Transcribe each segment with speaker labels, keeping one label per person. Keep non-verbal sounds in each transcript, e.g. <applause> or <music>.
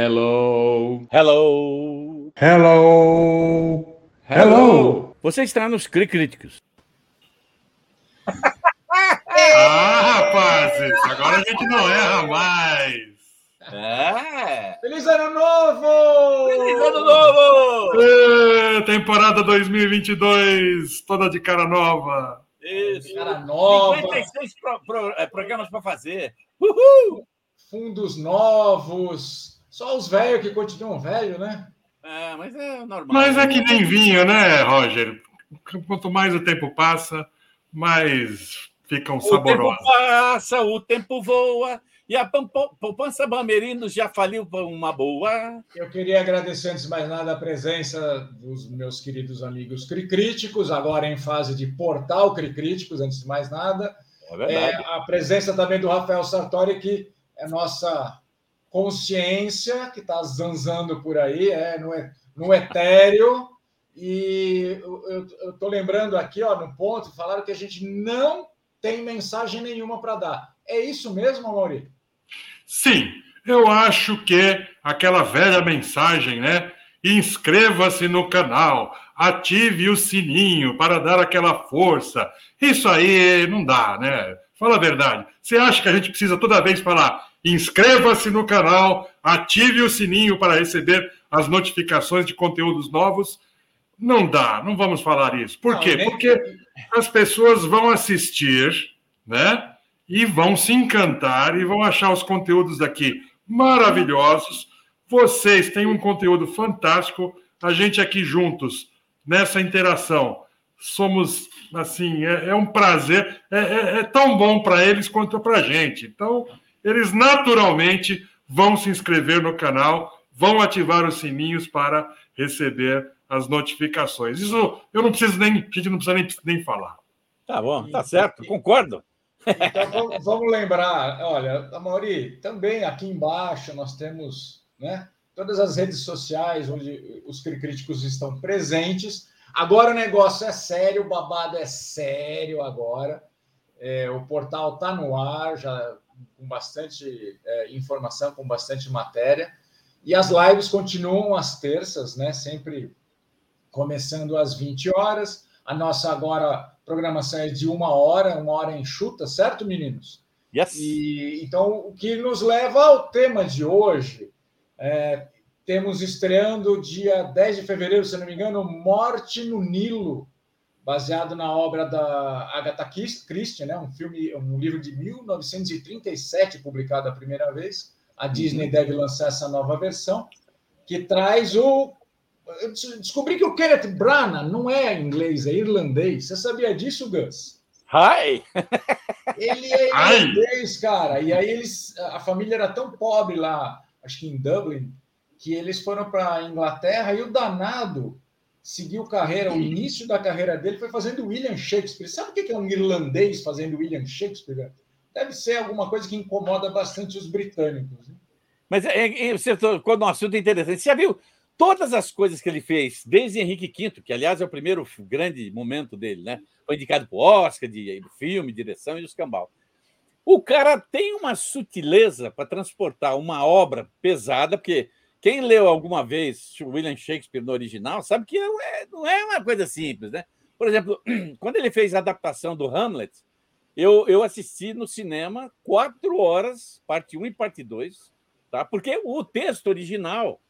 Speaker 1: Hello.
Speaker 2: Hello.
Speaker 1: Hello. Hello.
Speaker 2: Você está nos Cri Críticos. <laughs>
Speaker 3: ah, rapazes, agora a gente não erra mais.
Speaker 2: É.
Speaker 4: Feliz Ano Novo!
Speaker 2: Feliz Ano Novo!
Speaker 3: É, temporada 2022, toda de cara nova.
Speaker 2: Isso.
Speaker 4: Cara nova.
Speaker 2: 56 pro, pro, é, programas para fazer. Uhul!
Speaker 4: Fundos novos. Só os velhos que continuam velho, né?
Speaker 2: É, mas é normal.
Speaker 3: Mas é que nem vinho, né, Roger? Quanto mais o tempo passa, mais ficam saborosos.
Speaker 2: O tempo passa, o tempo voa. E a poupança Bamerinos já faliu uma boa.
Speaker 4: Eu queria agradecer, antes de mais nada, a presença dos meus queridos amigos Cricríticos, agora em fase de portal Cricríticos, antes de mais nada.
Speaker 2: É
Speaker 4: é, a presença também do Rafael Sartori, que é nossa consciência, que está zanzando por aí, é, no, no etéreo. E eu estou lembrando aqui, ó, no ponto, falaram que a gente não tem mensagem nenhuma para dar. É isso mesmo, Maurício?
Speaker 3: Sim, eu acho que aquela velha mensagem, né? Inscreva-se no canal, ative o sininho para dar aquela força. Isso aí não dá, né? Fala a verdade. Você acha que a gente precisa toda vez falar inscreva-se no canal, ative o sininho para receber as notificações de conteúdos novos? Não dá, não vamos falar isso. Por
Speaker 4: Não,
Speaker 3: quê?
Speaker 4: nem-
Speaker 3: Porque as pessoas vão assistir, né? E vão se encantar e vão achar os conteúdos daqui maravilhosos. Vocês têm um conteúdo fantástico. A gente aqui juntos, nessa interação, somos assim, é, é um prazer. É, é- é tão bom para eles quanto para a gente. Então, eles naturalmente vão se inscrever no canal, vão ativar os sininhos para receber as notificações. Isso eu não preciso nem, a gente não precisa nem, nem falar.
Speaker 2: Tá bom, tá certo, concordo.
Speaker 4: Então vamos, vamos lembrar, olha, Amaury, também aqui embaixo nós temos né, todas as redes sociais onde os críticos estão presentes. Agora o negócio é sério, o babado é sério agora. É, o portal está no ar, já com bastante é, informação, com bastante matéria. E as lives continuam às terças, né? Sempre começando às 20 horas. A nossa agora programação é de uma hora, uma hora enxuta, certo, meninos?
Speaker 2: Yes.
Speaker 4: E então o que nos leva ao tema de hoje. É, temos estreando dia 10 de fevereiro, se não me engano, Morte no Nilo, baseado na obra da Agatha Christie, né? Um filme, um livro de 1937 publicado a primeira vez. A Disney deve lançar essa nova versão que traz o eu descobri que o Kenneth Branagh não é inglês, é irlandês. Você sabia disso, Gus?
Speaker 2: Hi! <laughs>
Speaker 4: Ele é irlandês, cara. E aí eles, a família era tão pobre lá, acho que em Dublin, que eles foram para a Inglaterra e o danado seguiu carreira, o início da carreira dele foi fazendo William Shakespeare. Sabe o que é um irlandês fazendo William Shakespeare? Deve ser alguma coisa que incomoda bastante os britânicos. né?
Speaker 2: Mas é, é, você tocou num assunto interessante. Você já viu todas as coisas que ele fez, desde Henrique V, que, aliás, é o primeiro grande momento dele, né? Foi indicado para o Oscar de filme, direção e os cambal. O cara tem uma sutileza para transportar uma obra pesada, porque quem leu alguma vez William Shakespeare no original sabe que não é, não é uma coisa simples, né? Por exemplo, <clears throat> quando ele fez a adaptação do Hamlet, eu, eu assisti no cinema quatro horas, parte 1 e parte 2, tá? porque o texto original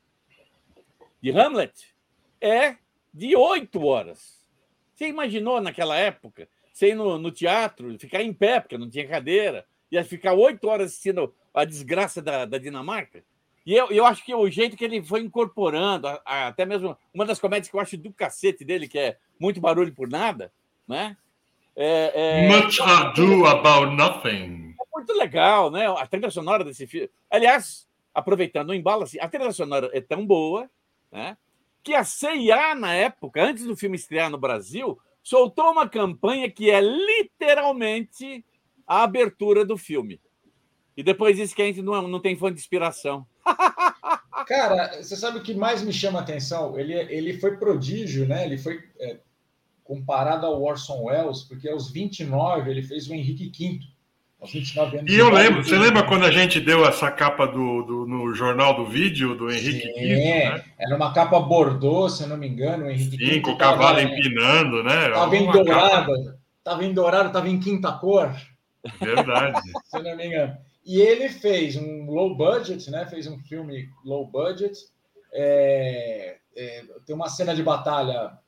Speaker 2: de Hamlet é de oito horas. Você imaginou naquela época ir no, no, teatro, ficar em pé, porque não tinha cadeira, ia ficar oito horas assistindo a desgraça da, da Dinamarca? E eu, eu acho que o jeito que ele foi incorporando, a, a, até mesmo uma das comédias que eu acho do cacete dele, que é muito barulho por nada, né?
Speaker 3: É, é... Much ado about nothing.
Speaker 2: É muito legal, né? A trilha sonora desse filme. Aliás, aproveitando o embalo, assim, a trilha sonora é tão boa né? que a CIA, na época, antes do filme estrear no Brasil, soltou uma campanha que é literalmente a abertura do filme. E depois diz que a gente não, não tem fonte de inspiração.
Speaker 4: Cara, você sabe o que mais me chama a atenção? Ele, ele foi prodígio, né? Ele foi é, comparado ao Orson Welles, porque aos 29 ele fez o Henrique V.
Speaker 3: aos 29 anos. E eu lembro, você lembra quando a gente deu essa capa do, do no jornal do vídeo do Henrique Sim, Quinto,
Speaker 4: né? Era uma capa bordô, se eu não me engano, o
Speaker 3: Henrique Sim, Quinto com o cavalo empinando, né?
Speaker 4: Estava em dourado, estava em dourado, estava em quinta cor.
Speaker 3: Verdade. <laughs>
Speaker 4: se eu não me engano. E ele fez um low budget, né? Fez um filme low budget. É, é, tem uma cena de batalha,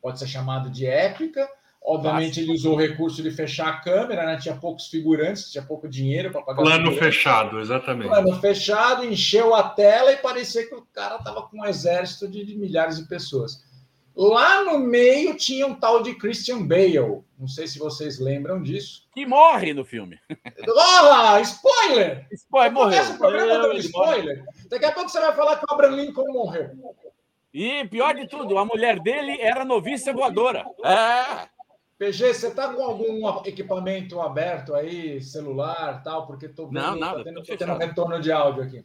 Speaker 4: pode ser chamada de épica, Obviamente, ele usou o recurso de fechar a câmera, né? tinha poucos figurantes, tinha pouco dinheiro para pagar.
Speaker 3: Plano fechado, exatamente.
Speaker 4: Plano fechado, encheu a tela e parecia que o cara estava com um exército de, de, milhares de pessoas. Lá no meio tinha um tal de Christian Bale. Não sei se vocês lembram disso.
Speaker 2: Que morre no filme. <laughs>
Speaker 4: Oh, spoiler!
Speaker 2: Spoiler, morreu.
Speaker 4: Esse programa dando spoiler. Daqui a pouco você vai falar que o Abraham Lincoln morreu.
Speaker 2: E pior de tudo, a mulher dele era noviça voadora. É.
Speaker 4: PG, você está com algum equipamento aberto aí, celular, tal? Porque estou
Speaker 2: não, nada,
Speaker 4: tá tendo, tô tendo retorno de áudio aqui.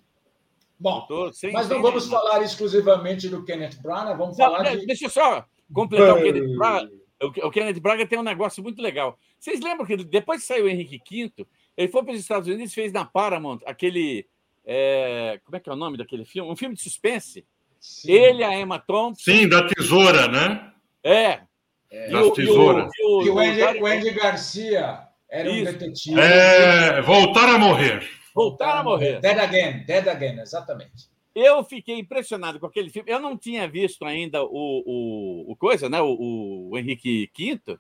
Speaker 4: Bom, mas não vamos falar exclusivamente do Kenneth Branagh, vamos não, falar de...
Speaker 2: Deixa eu só completar o Kenneth Branagh. O Kenneth Branagh tem um negócio muito legal. Vocês lembram que depois que saiu o Henrique V, ele foi para os Estados Unidos e fez na Paramount aquele... É... como é que é o nome daquele filme? Um filme de suspense. Sim. Ele, a Emma Thompson...
Speaker 3: Sim, da tesoura, né?
Speaker 2: É,
Speaker 3: é. Das tesouras.
Speaker 4: E o, e o, Andy, o Andy Garcia era Isso. um detetive.
Speaker 3: É, voltar a morrer.
Speaker 2: Voltar a morrer.
Speaker 4: Dead Again, Dead Again, exatamente.
Speaker 2: Eu fiquei impressionado com aquele filme. Eu não tinha visto ainda o, o, o coisa, né? O, o Henrique V.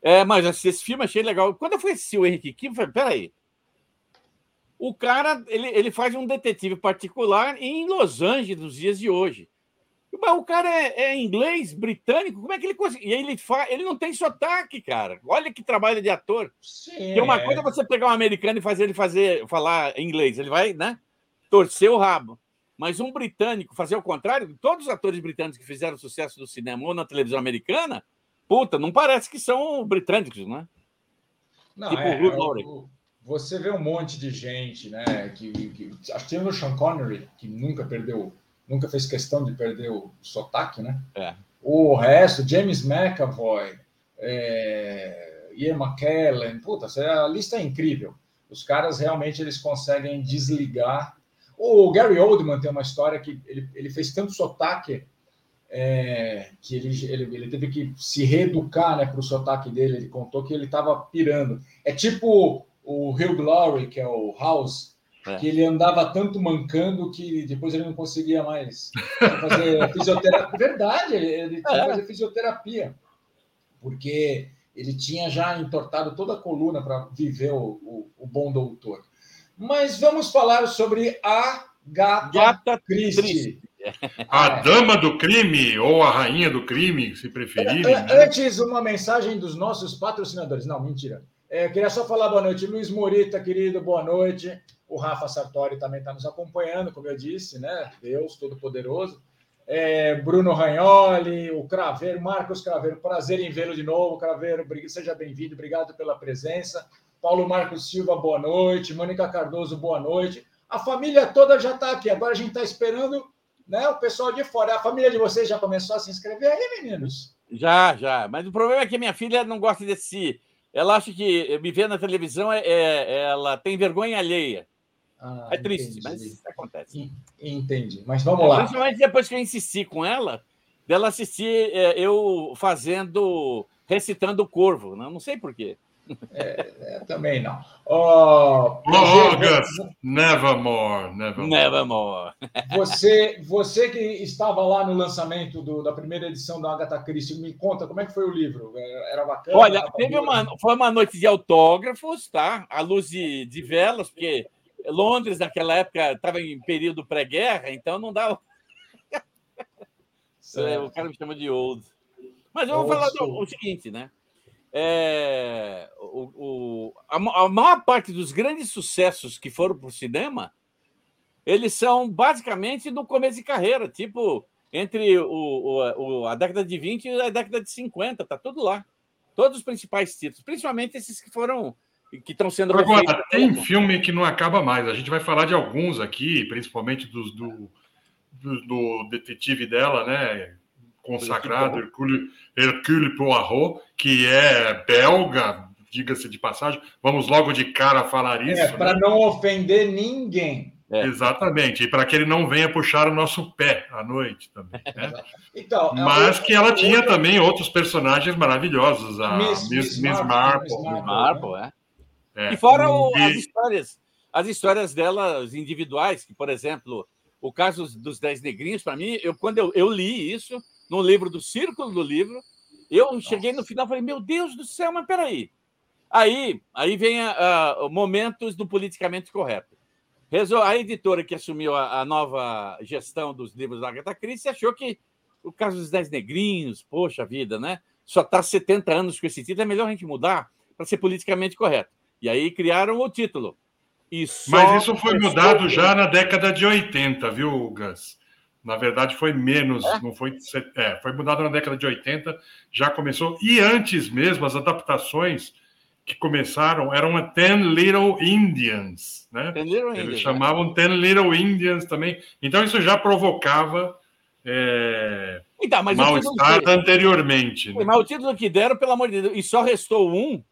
Speaker 2: É, mas esse filme achei legal. Quando eu fui assistir o Henrique V, eu falei, peraí. O cara, ele, ele faz um detetive particular em Los Angeles nos dias de hoje. Mas o cara é, é, inglês, britânico, como é que ele consegue? E ele, fa... ele não tem sotaque, cara. Olha que trabalho de ator. Sim, e uma é. coisa é você pegar um americano e fazer ele fazer, falar inglês, ele vai, né? Torcer o rabo. Mas um britânico fazer o contrário, todos os atores britânicos que fizeram sucesso no cinema ou na televisão americana, puta, não parece que são britânicos, né?
Speaker 4: Não, tipo é, o, você vê um monte de gente, né? Que, que, acho que tem o Sean Connery, que nunca perdeu nunca fez questão de perder o sotaque, né?
Speaker 2: É.
Speaker 4: O resto, James McAvoy, é, Ian McKellen, puta, a lista é incrível. Os caras realmente eles conseguem desligar. O Gary Oldman tem uma história que ele, ele fez tanto sotaque é, que ele, ele, ele, teve que se reeducar né, para o sotaque dele. Ele contou que ele estava pirando. É tipo o Hugh Glory, que é o House, é. Que ele andava tanto mancando que depois ele não conseguia mais fazer <laughs> fisioterapia. Verdade, ele tinha que fazer fisioterapia, porque ele tinha já entortado toda a coluna para viver o, o, o, bom doutor. Mas vamos falar sobre a Gata, Gata Christie.
Speaker 3: A dama do crime ou a rainha do crime, se preferirem. Né?
Speaker 4: Antes, uma mensagem dos nossos patrocinadores. Não, mentira. É, eu queria só falar boa noite. Luiz Morita, querido, boa noite. O Rafa Sartori também está nos acompanhando, como eu disse, né? Deus Todo-Poderoso. É, Bruno Ragnoli, o Craveiro, Marcos Craveiro, prazer em vê-lo de novo. Craveiro, seja bem-vindo, obrigado pela presença. Paulo Marcos Silva, boa noite. Mônica Cardoso, boa noite. A família toda já está aqui. Agora a gente está esperando né, o pessoal de fora. A família de vocês já começou a se inscrever aí, meninos?
Speaker 2: Já, já. Mas o problema é que minha filha não gosta desse. Ela acha que me ver na televisão é, é ela tem vergonha alheia. Ah, é triste, entendi. mas acontece.
Speaker 4: Entendi. Mas vamos é, lá.
Speaker 2: Principalmente depois que eu insisti com ela, dela assistir é, eu fazendo, recitando o corvo. Né? Não sei porquê.
Speaker 4: É, é, também não. Oh,
Speaker 3: August, nevermore, nevermore.
Speaker 2: Nevermore.
Speaker 4: Você, você que estava lá no lançamento do, da primeira edição da Agatha Christie, me conta como é que foi o livro? Era bacana?
Speaker 2: Olha, teve uma, foi uma noite de autógrafos, tá? À luz de, de velas, porque Londres, naquela época, estava em período pré-guerra, então não dava. <laughs> o cara me chama de old. Mas eu vou falar do, o seguinte, né? É, o, o, a, a, maior parte dos grandes sucessos que foram para o cinema, eles são basicamente no começo de carreira, tipo entre o, o, a década de 20 e a década de 50, tá tudo lá. Todos os principais títulos, principalmente esses que foram que estão sendo
Speaker 3: Agora, refeitos. tem filme que não acaba mais. A gente vai falar de alguns aqui, principalmente dos, do, do, do detetive dela, né? Consagrado, Hercule, Hercule Poirot, que é belga, diga-se de passagem. Vamos logo de cara falar isso. É,
Speaker 4: para né? não ofender ninguém.
Speaker 3: É. Exatamente, e para que ele não venha puxar o nosso pé à noite também. Né? <laughs> então, é Mas que ela tinha também outros personagens maravilhosos, a Miss, Miss, Miss Marple. Miss
Speaker 2: Marple, é. É. E fora o, as histórias, as histórias delas individuais, que, por exemplo, o caso dos Dez Negrinhos, para mim, eu, quando eu, eu li isso, no livro do Círculo do Livro, eu cheguei no final e falei, meu Deus do céu, mas peraí. Aí, aí vem a, momentos do politicamente correto. A editora que assumiu a, a, nova gestão dos livros da Agatha Christie achou que o caso dos Dez Negrinhos, poxa vida, né? Só está 70 anos com esse título, é melhor a gente mudar para ser politicamente correto. E aí criaram o título.
Speaker 3: Mas isso foi mudado já na década de 80, viu, Gus? Na verdade, foi menos, é? não foi. É, foi mudado na década de 80, já começou. E antes mesmo, as adaptações que começaram eram a Ten Little Indians, né? Ten Little Eles Indians, chamavam né? Ten Little Indians também. Então isso já provocava é, então, mal-estar anteriormente.
Speaker 2: Né? Mas o título que deram, pelo amor de Deus, e só restou um.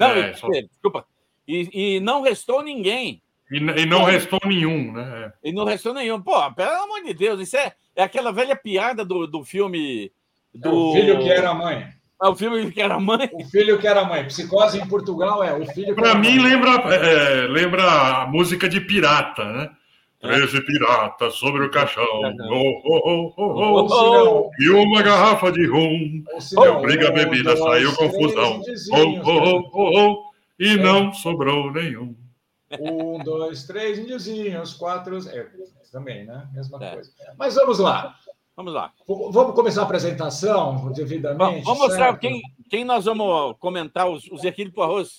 Speaker 2: Não, é, só... desculpa. E, e, não restou ninguém.
Speaker 3: E, e não restou nenhum, né?
Speaker 2: É. E não restou nenhum. Pô, pelo amor de Deus, isso é, é aquela velha piada do, do filme. Do... É
Speaker 4: o filho que era mãe.
Speaker 2: É o filme que era mãe.
Speaker 4: O filho que era mãe. Psicose em Portugal é o filho
Speaker 3: Para mim, mãe. lembra, é, lembra a música de pirata, né? Treze piratas sobre o caixão. Oh, oh, oh, oh, E uma garrafa de rum. Obriga a bebida, saiu confusão. Oh, oh, oh, oh, E não sobrou nenhum.
Speaker 4: Um, dois, três índiozinhos, quatro. É, também, né? Mesma coisa. Mas vamos lá.
Speaker 2: Vamos lá.
Speaker 4: Vamos começar a apresentação devidamente.
Speaker 2: Vamos mostrar quem, quem nós vamos comentar os, os Hercule Poirot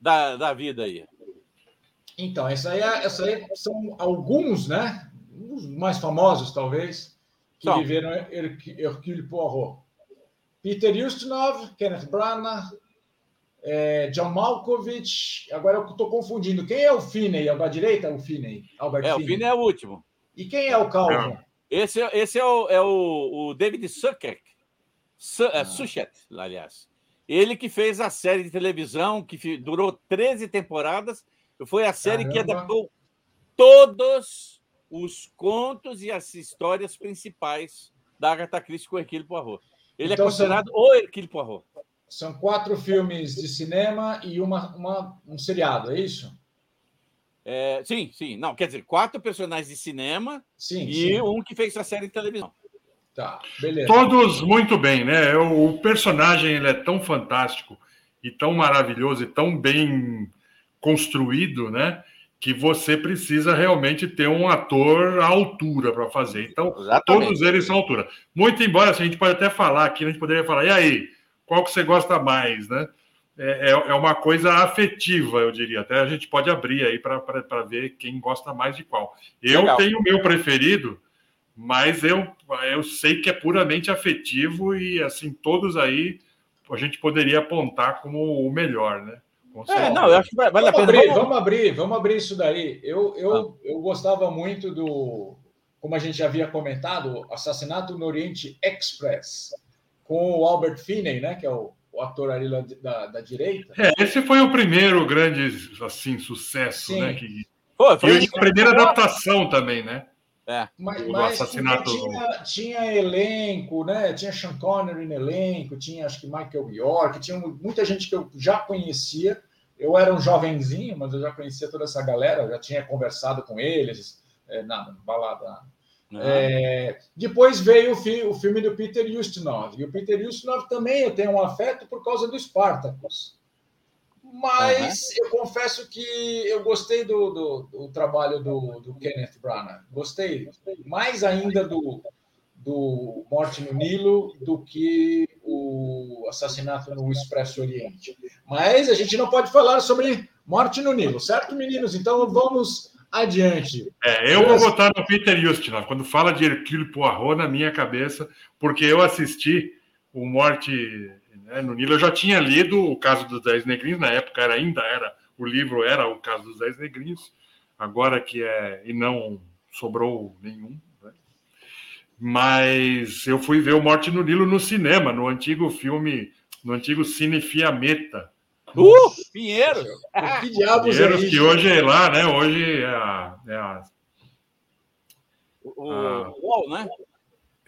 Speaker 2: da, da vida aí.
Speaker 4: Então, essa aí, é, essa aí são alguns, né? Os mais famosos, talvez, que viveram Hercule Poirot. Peter Ustinov, Kenneth Branagh, é, John Malkovich. Agora eu estou confundindo. Quem é o Finney? À direita, o Finney?
Speaker 2: Albert é, Finney. o Finney é o último.
Speaker 4: E quem é o Calvin?
Speaker 2: Esse, esse é, o, é o, o David Suchet, Su, é, ah. Suchet, aliás. Ele que fez a série de televisão que durou 13 temporadas. Foi a série Caramba. que adaptou todos os contos e as histórias principais da Agatha Christie com Hercule Poirot. Ele é então, é considerado são, o Hercule Poirot.
Speaker 4: São quatro filmes de cinema e uma, uma, um seriado, é isso?
Speaker 2: É, sim, sim. Não, quer dizer, quatro personagens de cinema sim, e sim. um que fez a série de televisão.
Speaker 3: Tá, beleza. Todos muito bem, né? O personagem ele é tão fantástico e tão maravilhoso e tão bem construído, né? Que você precisa realmente ter um ator à altura para fazer. Então, Exatamente. todos eles são à altura. Muito embora, assim, a gente pode até falar aqui, a gente poderia falar, e aí, qual que você gosta mais, né? É, é, é uma coisa afetiva, eu diria. Até a gente pode abrir aí para ver quem gosta mais de qual. Eu Legal. tenho o meu preferido, mas eu, eu sei que é puramente afetivo e, assim, todos aí a gente poderia apontar como o melhor, né?
Speaker 4: É, não, eu acho que vale vamos a pena. Abrir, vamos abrir, vamos abrir isso daí. Eu, eu, ah. eu gostava muito do, como a gente já havia comentado, Assassinato no Oriente Express, com o Albert Finney, né, que é o o ator ali da, da direita.
Speaker 3: É, esse foi o primeiro grande assim, sucesso, Sim. né? Que... Pô, foi e a primeira adaptação também, né?
Speaker 4: É. Mas, o assassinato. Tinha, tinha, elenco, né? Tinha Sean Connery no elenco, tinha acho que Michael York, tinha muita gente que eu já conhecia. Eu era um jovenzinho, mas eu já conhecia toda essa galera, já tinha conversado com eles, é, na balada é, depois veio o, fi, o, filme do Peter Ustinov. E o Peter Ustinov também eu tenho um afeto por causa do Spartacus. Mas uhum. eu confesso que eu gostei do, do, do trabalho do, do, Kenneth Branagh. Gostei mais ainda do, do Morte no Nilo do que o assassinato no Expresso Oriente. Mas a gente não pode falar sobre Morte no Nilo, certo, meninos? Então vamos adiante.
Speaker 3: É, eu vou votar no Peter Ustinov. Quando fala de Hercule Poirot na minha cabeça, porque eu assisti o Morte né, no Nilo, eu já tinha lido o caso dos Dez Negrinhos, na época era, ainda era, o livro era o caso dos Dez Negrinhos, agora que é, e não sobrou nenhum. Né? Mas eu fui ver o Morte no Nilo no cinema, no antigo filme, no antigo Cine Fiametta,
Speaker 2: Uh, Pinheiros!
Speaker 4: que diabos
Speaker 3: Pinheiros
Speaker 4: é
Speaker 3: que hoje é lá, né? Hoje é a. É, a,
Speaker 2: O
Speaker 3: Ah.
Speaker 2: UOL, né?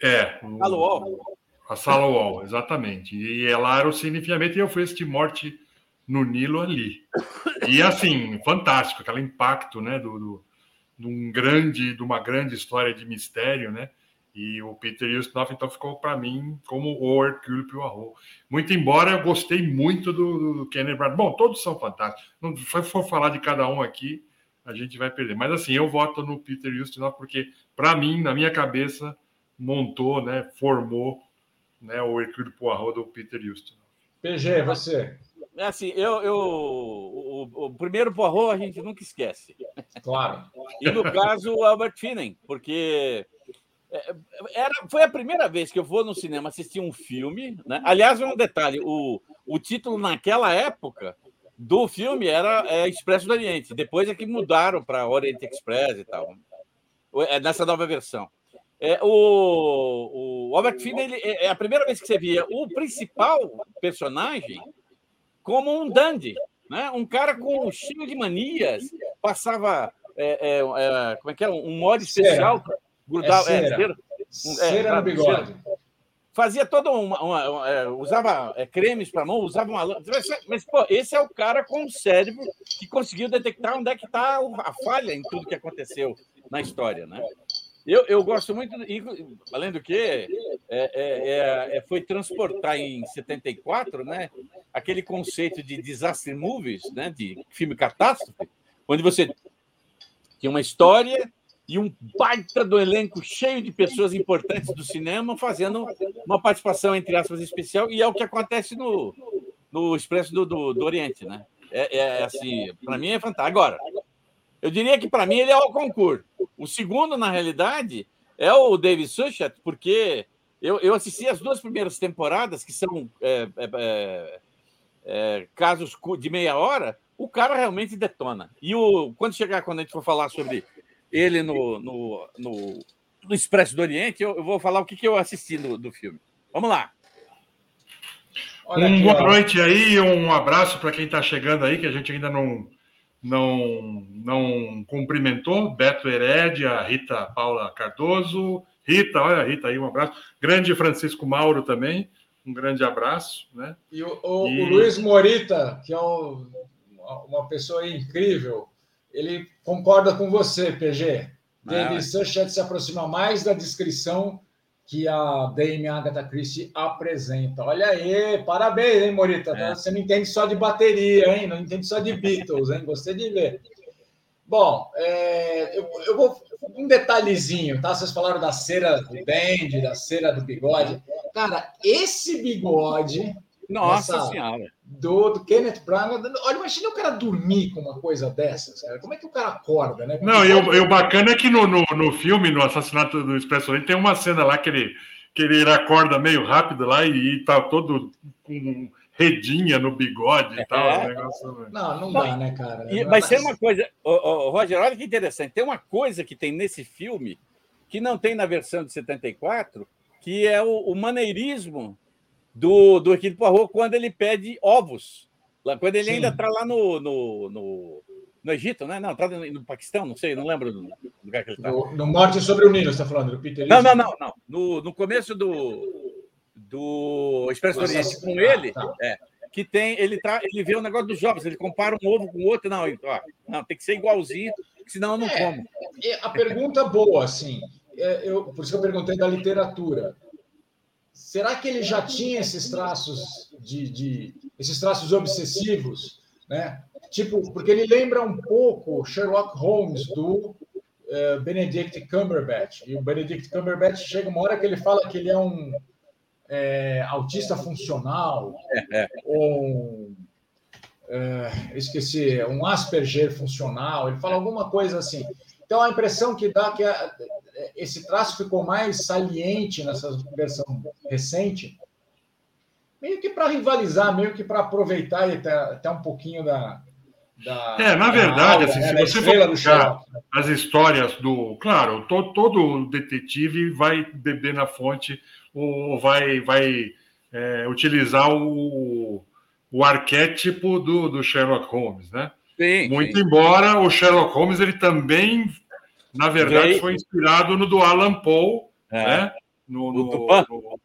Speaker 3: é o-
Speaker 2: Fala UOL.
Speaker 3: A Sala UOL, exatamente. E lá era o Cine Fiamento e eu fui assistir Morte no Nilo ali. E assim, fantástico, aquele impacto, né? Do, do, de, um grande, de uma grande história de mistério, né? E o Peter Ustinov, então, ficou para mim como o Hercule Poirot. Muito embora eu gostei muito do, do Kenneth Branagh. Bom, todos são fantásticos. Não se for falar de cada um aqui, a gente vai perder. Mas assim, eu voto no Peter Ustinov porque, para mim, na minha cabeça, montou, né? Formou né, o Hercule Poirot do Peter Ustinov.
Speaker 4: PG, você.
Speaker 2: É assim, eu, eu o, o- primeiro Poirot a gente nunca esquece.
Speaker 4: Claro.
Speaker 2: E no caso, o Albert Finney, porque é, era, foi a primeira vez que eu vou no cinema assistir um filme. Né? Aliás, um detalhe: o, o título naquela época do filme era é, Expresso do Oriente. Depois é que mudaram para Orient Express e tal. É, nessa nova versão. É, o, o Albert Finney ele- é é a primeira vez que você via o principal personagem como um dandy, né? um cara com cheio de manias, passava é, é, é, como é que é um modo especial grudava
Speaker 4: É
Speaker 2: é,
Speaker 4: cera.
Speaker 2: cera,
Speaker 4: Cera no bigode.
Speaker 2: fazia todo uma, uma- uma- é, usava é, cremes para mão usava uma mas, pô esse é o cara com o cérebro que conseguiu detectar onde é que está a falha em tudo que aconteceu na história né eu, eu gosto muito além do que é, é, é, foi transportar em 74 né aquele conceito de disaster movies né de filme catástrofe onde você tinha uma história e um baita do elenco cheio de pessoas importantes do cinema fazendo uma participação, entre aspas, especial, e é o que acontece no, no Expresso do, do, do Oriente, né? É, é assim, para mim é fantástico. Agora, eu diria que para mim ele é o concurso. O segundo, na realidade, é o David Suchet, porque eu, eu assisti as duas primeiras temporadas, que são é, é, é, é, casos de meia hora, o cara realmente detona. E o, quando chegar, quando a gente for falar sobre ele no, no, no, no Expresso do Oriente, eu, eu vou falar o que, que eu assisti no, do filme. Vamos lá.
Speaker 4: Olha
Speaker 3: Um
Speaker 4: aqui,
Speaker 3: boa
Speaker 4: ó.
Speaker 3: noite aí, um abraço para quem está chegando aí, que a gente ainda não, não, não cumprimentou. Beto Herédia, Rita Paula Cardoso. Rita, olha a Rita aí, um abraço. Grande Francisco Mauro também, um grande abraço. Né?
Speaker 4: E o, o-
Speaker 3: E-
Speaker 4: o Luiz Morita, que é um- uma pessoa incrível, ele concorda com você, PG. David
Speaker 2: Ah.
Speaker 4: Suchet se aproxima mais da descrição que a Dame Agatha Christie apresenta. Olha aí, parabéns, hein, Morita?
Speaker 2: É.
Speaker 4: Você não entende só de bateria, hein? Não entende só de Beatles, hein? Gostei de ver. Bom, é, eu, eu vou. Um detalhezinho, tá? Vocês falaram da cera do Dandy, da cera do bigode. Cara, esse bigode
Speaker 2: Nossa
Speaker 4: Essa-
Speaker 2: Senhora.
Speaker 4: do, do Kenneth Branagh. Olha, imagina o cara dormir com uma coisa dessas, cara. Como é que o cara acorda, né?
Speaker 3: Não, e o, e o bacana é que no, no, no filme, no Assassinato do Expresso Oriente, tem uma cena lá que ele, que ele acorda meio rápido lá e, e tá todo com redinha no bigode e tal.
Speaker 2: É.
Speaker 3: negócio-
Speaker 4: Não, não dá, né, cara?
Speaker 2: E, mas tem uma coisa, ô, ô, Roger, olha que interessante. Tem uma coisa que tem nesse filme que não tem na versão de 74, que é o, o maneirismo do, do Hercule Poirot quando ele pede ovos. Quando ele
Speaker 4: Sim.
Speaker 2: ainda está lá no, no, no, no Egito, né? Não, está no, no Paquistão, não sei, não lembro do lugar que ele está.
Speaker 4: No, no Morte sobre o Nilo, você está falando, do Peter
Speaker 2: Não, não, não, não. No, no começo do, do Expresso do Oriente com
Speaker 4: ah,
Speaker 2: ele,
Speaker 4: tá.
Speaker 2: é, que tem, ele, tra, ele vê o negócio dos jovens, ele compara um ovo com o outro, não, ó, não, tem que ser igualzinho, senão eu não
Speaker 4: É.
Speaker 2: como.
Speaker 4: E a pergunta boa, assim, é, eu, por isso que eu perguntei da literatura. Será que ele já tinha esses traços de, de- esses traços obsessivos, né? Tipo, porque ele lembra um pouco Sherlock Holmes do eh, Benedict Cumberbatch. E o Benedict Cumberbatch chega uma hora que ele fala que ele é um eh, autista funcional, <laughs> ou um, eh, esqueci, um Asperger funcional. Ele fala alguma coisa assim. Então a impressão que dá é que a- esse traço ficou mais saliente nessa versão recente, meio que para rivalizar, meio que para aproveitar até, até um pouquinho da. da
Speaker 3: É, na
Speaker 4: da
Speaker 3: verdade,
Speaker 4: aura,
Speaker 3: assim,
Speaker 4: né,
Speaker 3: se você for
Speaker 4: Sherlock.
Speaker 3: as histórias do. Claro, to, todo detetive vai beber na fonte ou vai, vai é, utilizar o, o arquétipo do, do Sherlock Holmes, né?
Speaker 2: Sim,
Speaker 3: Muito
Speaker 2: sim.
Speaker 3: embora o Sherlock Holmes ele também, na verdade,
Speaker 2: Veio-
Speaker 3: foi inspirado no do Alan Poe,
Speaker 2: É.
Speaker 3: né? No, no, no-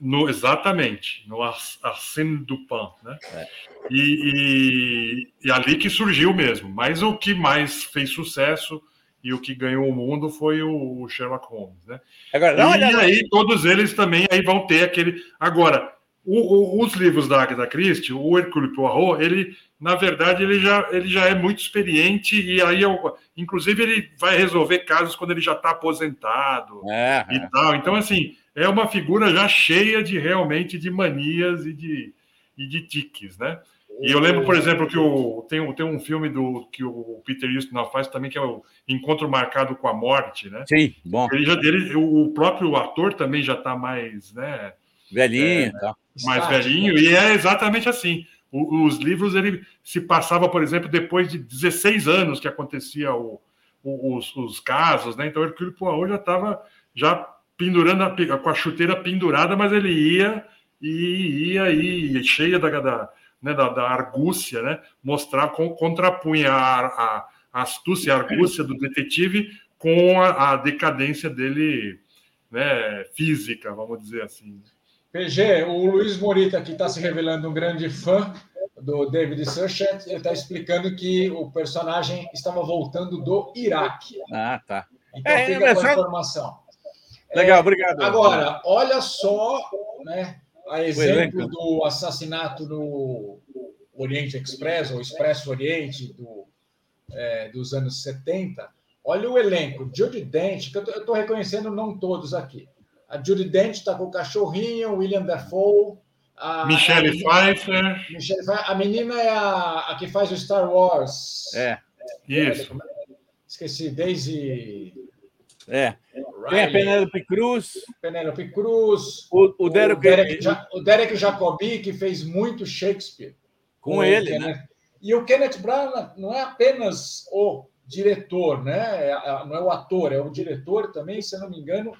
Speaker 3: no- exatamente, no Ars- Arsène Dupin, né?
Speaker 2: É.
Speaker 3: E, e, e ali que surgiu mesmo. Mas o que mais fez sucesso e o que ganhou o mundo foi o, o Sherlock Holmes, né?
Speaker 2: Agora,
Speaker 3: e
Speaker 2: olhada.
Speaker 3: aí todos eles também aí vão ter aquele. Agora, o- o- os livros da Agatha Christie, o Hercule Poirot, ele na verdade ele já, ele já é muito experiente e aí eu, inclusive ele vai resolver casos quando ele já está aposentado
Speaker 2: É,
Speaker 3: e
Speaker 2: é.
Speaker 3: tal. Então assim é uma figura já cheia de realmente de manias e de e de tiques, né? E eu lembro, por exemplo, que o, tem, um- tem um filme do que o Peter Ustinov faz também, que é o Encontro Marcado com a Morte, né?
Speaker 2: Sim, bom.
Speaker 3: Ele já, ele, o próprio ator também já está mais, né,
Speaker 2: Velhinho
Speaker 3: É.
Speaker 2: e tal.
Speaker 3: Mais
Speaker 4: Estático.
Speaker 3: velhinho, e é exatamente assim. O- os livros, ele se passava, por exemplo, depois de 16 anos que acontecia o- o- os, os casos, né? Então, o Hercule Poirot já estava já pendurando, a, com a chuteira pendurada, mas ele ia e ia aí, cheia da, da, né, da, da argúcia, né? Mostrar, com, contrapunha a, a, a astúcia, a argúcia do detetive com a, a decadência dele, né, física, vamos dizer assim.
Speaker 4: PG, o Luiz Morita aqui está se revelando um grande fã do David Suchet. Ele está explicando que o personagem estava voltando do Iraque.
Speaker 2: Ah, tá.
Speaker 4: Então
Speaker 2: É,
Speaker 4: fica
Speaker 2: é
Speaker 4: com a informação.
Speaker 2: Legal,
Speaker 4: É,
Speaker 2: obrigado.
Speaker 4: Agora, olha só, né, a exemplo do assassinato no Oriente Express, ou Expresso Oriente, do, é, dos anos 70. Olha o elenco. Judy Dent, que eu estou reconhecendo não todos aqui. A Judy Dent está com o cachorrinho, William Dafoe. A,
Speaker 3: Michelle
Speaker 4: a,
Speaker 3: Pfeiffer,
Speaker 4: Michelle. A menina é a, a que faz o Star Wars.
Speaker 2: É,
Speaker 3: isso.
Speaker 4: Esqueci, Daisy.
Speaker 2: é. Tem a Penélope Cruz,
Speaker 4: Penélope Cruz.
Speaker 2: o, o
Speaker 4: O
Speaker 2: Derek,
Speaker 4: Derek, Ja- o Derek Jacobi, que fez muito Shakespeare.
Speaker 2: com
Speaker 4: o
Speaker 2: ele,
Speaker 4: Kenneth-
Speaker 2: né?
Speaker 4: E o Kenneth Branagh não é apenas o diretor, né? É Não é o ator, é o diretor também, se eu não me engano,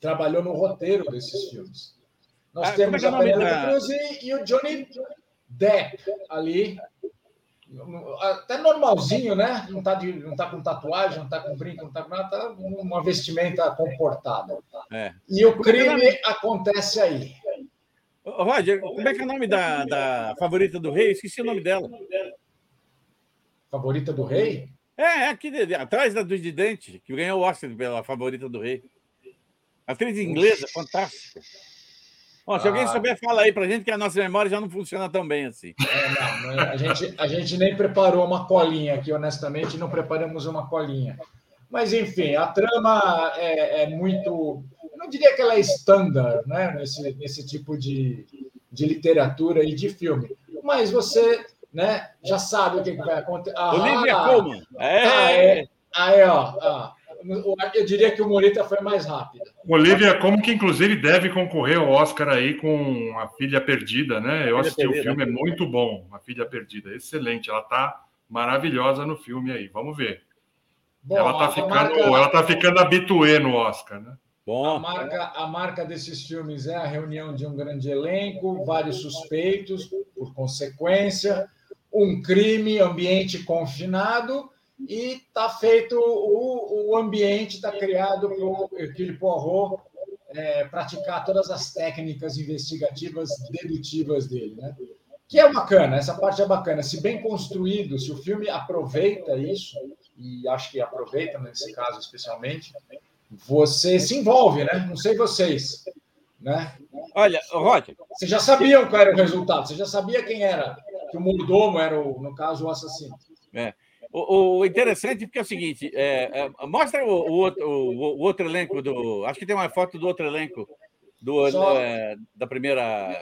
Speaker 4: trabalhou no roteiro desses filmes. Nós
Speaker 2: Ah, é
Speaker 4: temos
Speaker 2: é
Speaker 4: a Penélope
Speaker 2: da-
Speaker 4: Cruz e, e o Johnny Depp ali. Até normalzinho, né? Não tá, de, não tá com tatuagem, não tá com brinco, não tá com nada, tá com uma vestimenta comportada.
Speaker 2: É.
Speaker 4: E o crime acontece aí.
Speaker 2: Ô, Roger, como é que é o nome da, da favorita do rei? Esqueci o nome dela.
Speaker 4: Favorita do rei?
Speaker 2: É, é aqui de- atrás da do de Dente, que ganhou o Oscar pela favorita do rei. Atriz inglesa, fantástica. Bom, se alguém
Speaker 4: Ah.
Speaker 2: souber, fala aí pra gente que a nossa memória já não funciona tão bem assim.
Speaker 4: É, não, é- a, gente, a gente nem preparou uma colinha aqui, honestamente, não preparamos uma colinha. Mas, enfim, a trama é, é muito. Eu não diria que ela é standard né, nesse, nesse tipo de, de literatura e de filme. Mas você né, já sabe o que, que vai acontecer. Ah,
Speaker 2: Olivia Colman. É,
Speaker 4: ah, é. Aí, ó. ah, eu diria que o Morita foi mais rápido.
Speaker 3: Olivia, como que inclusive deve concorrer ao Oscar aí com A Filha Perdida, né? Eu
Speaker 2: Filha
Speaker 3: assisti o filme, é muito bom, A Filha Perdida, excelente. Ela tá maravilhosa no filme aí, vamos ver.
Speaker 4: Bom,
Speaker 3: ela, tá
Speaker 4: a
Speaker 3: ficando,
Speaker 4: marca-
Speaker 3: ela tá ficando habituê no Oscar, né?
Speaker 4: A
Speaker 2: Bom,
Speaker 4: marca, a marca desses filmes é a reunião de um grande elenco, vários suspeitos, por consequência, um crime, ambiente confinado, e está feito, o, o ambiente está criado para o Hercule Poirot é, praticar todas as técnicas investigativas dedutivas dele. Né? Que é bacana, essa parte é bacana. Se bem construído, se o filme aproveita isso, e acho que aproveita nesse caso especialmente, você se envolve, né? Não sei vocês, né?
Speaker 2: olha, Roger,
Speaker 4: Vocês já sabiam qual era o resultado, você já sabia quem era, que o mordomo era, o, no caso, o assassino.
Speaker 2: O, o interessante porque é o seguinte: é, é, mostra o, o outro, o, outro elenco do. Acho que tem uma foto do outro elenco do,
Speaker 4: Só-
Speaker 2: é, da primeira.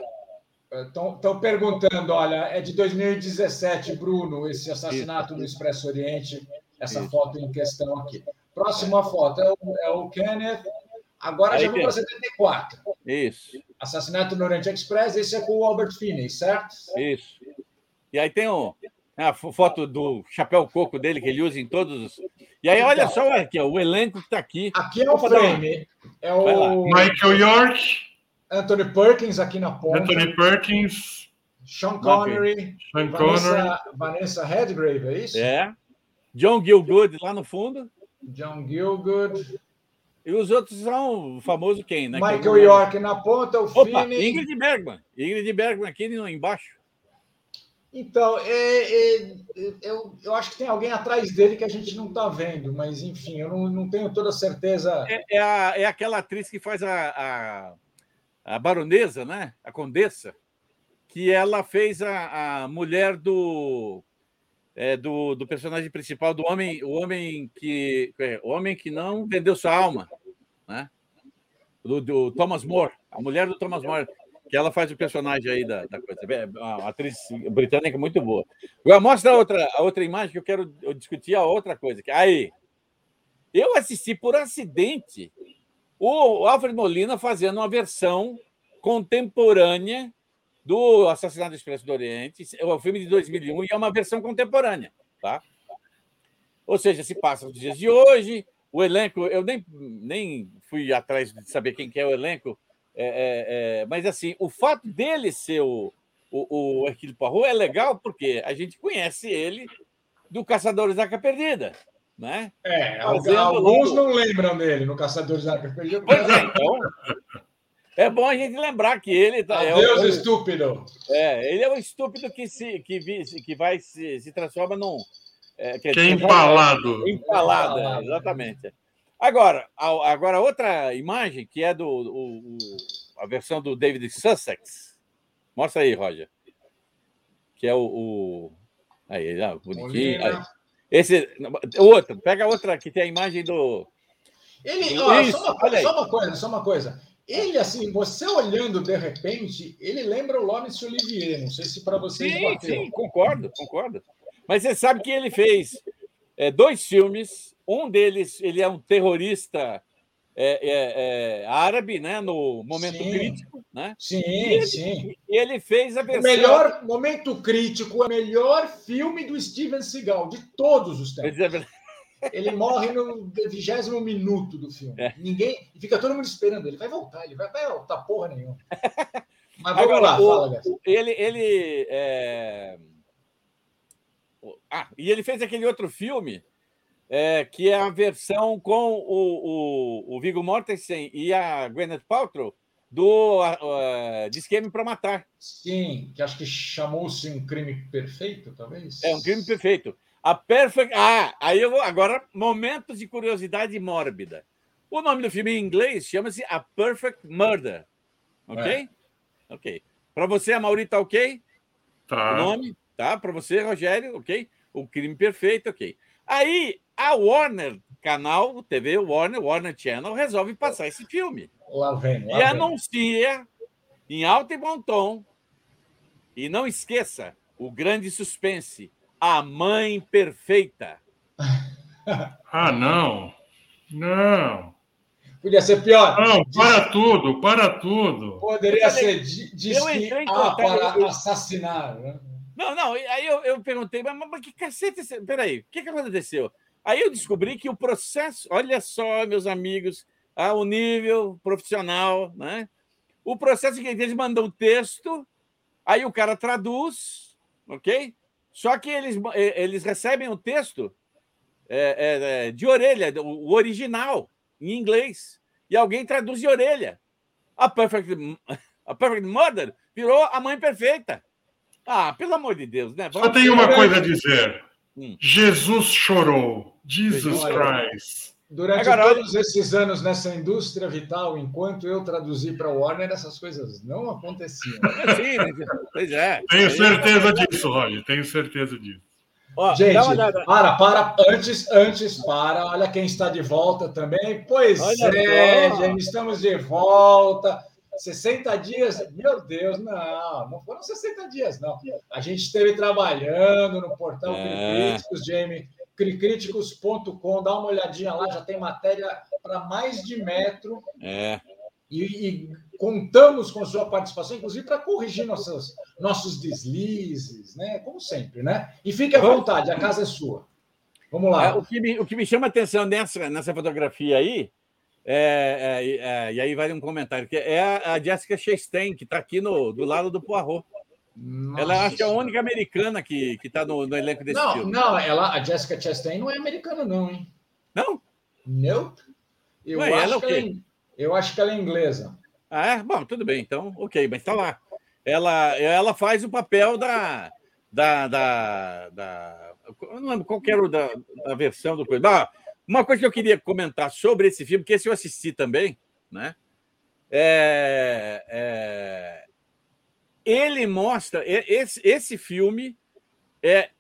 Speaker 4: Estão perguntando, olha, é de 2017, Bruno, esse assassinato no Expresso Oriente, essa
Speaker 2: Isso.
Speaker 4: foto em questão aqui. Próxima foto é o, é o Kenneth. Agora
Speaker 2: Aí
Speaker 4: já
Speaker 2: tem.
Speaker 4: para 74.
Speaker 2: Isso,
Speaker 4: Assassinato no Oriente Express, esse é com o Albert Finney, certo?
Speaker 2: isso. E aí tem o, a fo- foto do chapéu coco dele que ele usa em todos os. E aí, olha só aqui, ó, o elenco que está aqui.
Speaker 4: Aqui é o
Speaker 2: uma-
Speaker 4: frame. É o
Speaker 3: Michael York,
Speaker 4: Anthony Perkins aqui na ponta.
Speaker 3: Anthony Perkins,
Speaker 4: Sean Connery,
Speaker 3: Sean
Speaker 4: Vanessa, Vanessa Redgrave, é isso?
Speaker 2: É. John Gilgood lá no fundo.
Speaker 4: John Gilgood.
Speaker 2: E os outros são o famoso quem, né?
Speaker 4: Michael York na ponta, o
Speaker 2: Opa. Ingrid Bergman. Ingrid Bergman aqui embaixo.
Speaker 4: Então, é, é, é, eu, eu acho que tem alguém atrás dele que a gente não está vendo, mas enfim, eu não, não tenho toda certeza.
Speaker 2: É, é a- é aquela atriz que faz a, a, a baronesa, né? A condessa, que ela fez a, a mulher do, é, do, do personagem principal, do homem, o homem que é, o homem que não vendeu sua alma, né? Do, do Thomas More, a mulher do Thomas More, que ela faz o personagem aí da, da coisa. É uma atriz britânica muito boa. Agora mostra a outra, a outra imagem que eu quero discutir a outra coisa. Aí, eu assisti por acidente o Alfred Molina fazendo uma versão contemporânea do Assassinato do Expresso do Oriente, é um filme de 2001 e é uma versão contemporânea, tá? Ou seja, se passa nos dias de hoje, o elenco, eu nem, nem fui atrás de saber quem que é o elenco, é, é, é, mas assim, o fato dele ser o, o, o Hercule Poirot é legal porque a gente conhece ele do Caçadores da Arca Perdida, né?
Speaker 4: É,
Speaker 2: Fazendo
Speaker 4: alguns não lembram dele no Caçadores da Arca Perdida.
Speaker 2: Pois é, então. É bom a gente lembrar que ele tá, é,
Speaker 4: Adeus,
Speaker 2: o-
Speaker 4: estúpido.
Speaker 2: é, ele é o estúpido que, se, que, vi- que vai se, se transforma num. É,
Speaker 3: Que é
Speaker 2: transforma-
Speaker 3: empalado.
Speaker 2: Empalado, é,
Speaker 4: Empalado.
Speaker 2: exatamente. Agora, a- agora outra imagem que é do o- o- a versão do David Sussex. Mostra aí, Roger. Que é o. o- aí, ah, bonitinho. Aí. Esse, outro, pega outra que tem a imagem do.
Speaker 4: Ele, ó,
Speaker 2: Isso,
Speaker 4: só, uma, só uma coisa, só uma coisa. Ele, assim, você olhando de repente, ele lembra o Laurence Olivier. Não sei se para vocês
Speaker 2: Sim,
Speaker 4: bateu.
Speaker 2: sim, concordo, concordo. Mas você sabe que ele fez é, dois filmes. Um deles, ele é um terrorista é, é, é, árabe, né? No momento
Speaker 4: Sim.
Speaker 2: crítico, né?
Speaker 4: Sim,
Speaker 2: ele-
Speaker 4: sim.
Speaker 2: E ele fez a
Speaker 4: O
Speaker 2: versão.
Speaker 4: melhor momento crítico, o melhor filme do Steven Seagal, de todos os tempos. Ele morre no vigésimo minuto do filme.
Speaker 2: É.
Speaker 4: Ninguém. E fica todo mundo esperando. Ele vai voltar, ele vai, vai voltar porra nenhuma. <laughs> Mas vamos
Speaker 2: Agora,
Speaker 4: lá,
Speaker 2: o-
Speaker 4: fala, Gás.
Speaker 2: Ele, ele é... o- Ah, e ele fez aquele outro filme é, que é a versão com o, o, o Viggo Mortensen e a Gwyneth Paltrow do uh, De Esquema para Matar.
Speaker 4: Sim, que acho que chamou-se um crime perfeito, talvez.
Speaker 2: É um crime perfeito. A perfect. Ah, aí eu vou. Agora, momentos de curiosidade mórbida. O nome do filme em inglês chama-se A Perfect Murder. Ok?
Speaker 4: É.
Speaker 2: Ok. Para você, a Mauri, tá ok? O
Speaker 3: Tá.
Speaker 2: nome, tá? Para você, Rogério, ok? O crime perfeito, ok. Aí, a Warner, canal TV Warner, Warner Channel, resolve passar esse filme.
Speaker 4: Lá vem, lá
Speaker 2: E
Speaker 4: vem.
Speaker 2: anuncia em alto e bom tom. E não esqueça o grande suspense: A Mãe Perfeita. <laughs>
Speaker 3: Ah, não. Não.
Speaker 4: Podia ser pior.
Speaker 3: Não, para tudo, para tudo.
Speaker 4: Poderia
Speaker 2: Eu
Speaker 4: ser diz
Speaker 2: eu
Speaker 4: que
Speaker 2: entrei em
Speaker 4: A
Speaker 2: contato-
Speaker 4: para
Speaker 2: eu-
Speaker 4: assassinar. né?
Speaker 2: Não, não, aí eu, eu perguntei, mas, mas que cacete, peraí, o que, que aconteceu? Aí eu descobri que o processo, olha só, meus amigos, ah, o nível profissional, né? O processo é que eles mandam o texto, aí o cara traduz, ok? Só que eles, eh, eles recebem o texto é, é, é, de orelha, o original, em inglês, e alguém traduz de orelha. A Perfect, a Perfect Mother virou a mãe perfeita. Ah, pelo amor de Deus, né?
Speaker 3: Só tem uma coisa a dizer.
Speaker 2: Hum.
Speaker 3: Jesus chorou. Jesus
Speaker 4: Olha.
Speaker 3: Christ.
Speaker 4: Durante
Speaker 2: Agora,
Speaker 4: todos esses anos nessa indústria vital, enquanto eu traduzi para Warner, essas coisas não aconteciam. <laughs>
Speaker 2: Sim, pois é.
Speaker 3: Tenho
Speaker 2: Aí,
Speaker 3: certeza disso, Roger. Tenho certeza disso.
Speaker 2: ó,
Speaker 4: Gente,
Speaker 2: dá uma olhada.
Speaker 4: para, para, antes, antes, para. Olha quem está de volta também. Pois
Speaker 2: Olha
Speaker 4: é, gente, estamos de volta. 60 dias, meu Deus, não, não foram 60 dias, não. A gente esteve trabalhando no portal
Speaker 2: É.
Speaker 4: Críticos, Jamie, cricríticos.com, dá uma olhadinha lá, já tem matéria para mais de metro
Speaker 2: É,
Speaker 4: e, e contamos com sua participação, inclusive para corrigir nossas, nossos deslizes, né? Como sempre, né? E fique à vontade, a casa é sua. Vamos
Speaker 2: É,
Speaker 4: lá.
Speaker 2: o, que me, o que me chama a atenção nessa, nessa fotografia aí, é, é, é, e aí vai um comentário, que é a, Jessica Chastain, que está aqui no, do lado do Poirot. Nossa. Ela acho que é a única americana que está no, no, elenco desse
Speaker 4: não,
Speaker 2: filme.
Speaker 4: Não, ela, a Jessica Chastain não é americana, não, hein?
Speaker 2: Não?
Speaker 4: Nope. Eu, Ué, acho, ela, que ela é, eu acho que ela é inglesa.
Speaker 2: Ah, é? Bom, tudo bem, então, ok, mas está lá. Ela, ela faz o papel da. da, da, da eu não lembro qual era da, da versão do coisa. Ah, uma coisa que eu queria comentar sobre esse filme, que esse eu assisti também, né? É, é, ele mostra esse, esse filme é,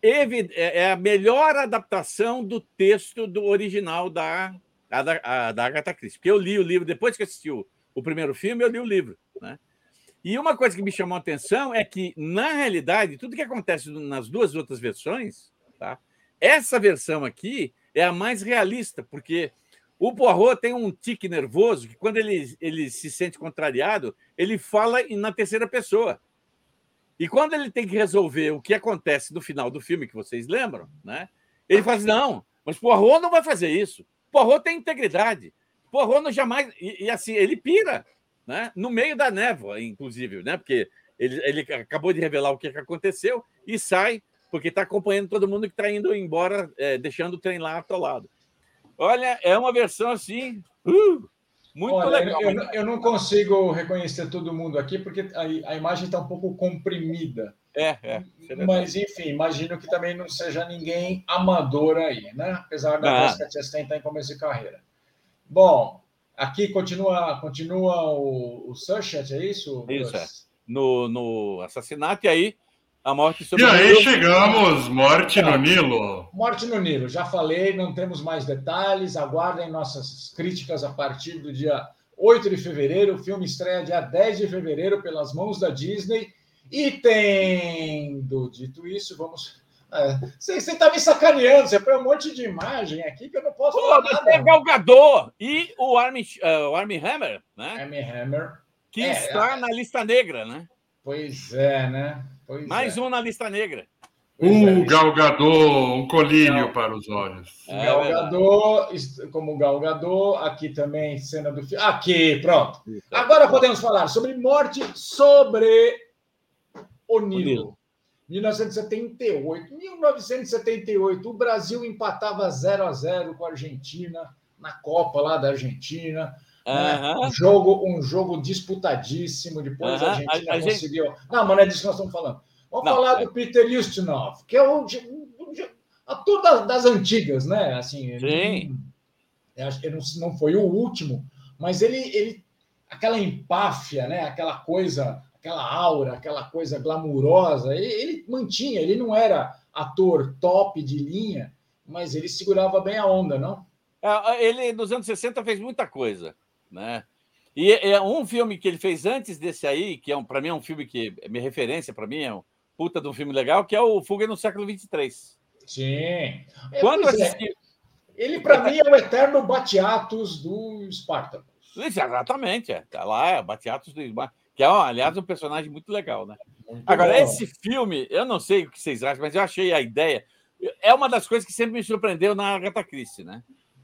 Speaker 2: é, é a melhor adaptação do texto do original da, a, a, da Agatha Christie. Porque eu li o livro, depois que assisti o, o primeiro filme, eu li o livro. Né? E uma coisa que me chamou a atenção é que, na realidade, tudo que acontece nas duas outras versões, tá? essa versão aqui é a mais realista, porque o Poirot tem um tique nervoso que, quando ele, ele se sente contrariado, ele fala na terceira pessoa. E quando ele tem que resolver o que acontece no final do filme, que vocês lembram, né? ele fala assim: não, mas Poirot não vai fazer isso. Poirot tem integridade. Poirot não jamais. E, e, assim, ele pira, né? no meio da névoa, inclusive, né? porque ele, ele acabou de revelar o que aconteceu e sai, porque está acompanhando todo mundo que está indo embora, é, deixando o trem lá atolado. Olha, é uma versão assim. Uh, muito Olha, legal.
Speaker 4: Eu, eu, não consigo reconhecer todo mundo aqui, porque a, a imagem está um pouco comprimida.
Speaker 2: É, é.
Speaker 4: Mas, enfim, imagino que também não seja ninguém amador aí, né? Apesar da ah. Jessica Chastain estar em começo de carreira. Bom, aqui continua, continua o, o é isso?
Speaker 2: Isso, é. No, no assassinato, e aí a morte
Speaker 3: sobre E aí chegamos, morte no Nilo.
Speaker 4: Morte no Nilo, já falei, não temos mais detalhes, aguardem nossas críticas a partir do dia 8 de fevereiro. O filme estreia dia 10 de fevereiro pelas mãos da Disney. E tendo dito isso, vamos. É, você está me sacaneando, você põe um monte de imagem aqui que eu não posso Pô, falar nada.
Speaker 2: Tem Galgador e o Army, uh, o Army Hammer, né?
Speaker 4: Army Hammer.
Speaker 2: Que é, está é... na lista negra, né?
Speaker 4: Pois é, né? Pois
Speaker 2: Mais é. um na lista negra.
Speaker 3: Um é. galgador, um colírio para os olhos.
Speaker 4: É, galgador, como galgador, aqui também cena do filme. Aqui, pronto. Agora podemos falar sobre morte sobre o Nilo. 1978. 1978, o Brasil empatava 0 a 0 com a Argentina na Copa lá da Argentina. Né? Um, jogo, um jogo disputadíssimo. Depois a Argentina a, a conseguiu. Gente... Não, mas não é disso que nós estamos falando. Vamos não, falar é... do Peter Ustinov, que é o ator das, das antigas, né? Assim,
Speaker 2: Sim.
Speaker 4: Ele, ele não, não foi o último, mas ele, ele aquela empáfia, né? Aquela coisa, aquela aura, aquela coisa glamurosa, ele, ele mantinha. Ele não era ator top de linha, mas ele segurava bem a onda, não?
Speaker 2: É, ele nos anos 60 fez muita coisa né? E é um filme que ele fez antes desse aí, que é um, para mim é um filme que é minha referência, para mim é um puta de um filme legal, que é o Fuga no século 23.
Speaker 4: Sim.
Speaker 2: É, Quando assisti... É.
Speaker 4: Ele, para mim, é o eterno Batiatos do Spartacus.
Speaker 2: Exatamente, é. Tá lá, é Batiatos do que é, aliás, um personagem muito legal, né? Muito Agora, bom. esse filme, eu não sei o que vocês acham, mas eu achei a ideia. É uma das coisas que sempre me surpreendeu na Agatha Christie, né?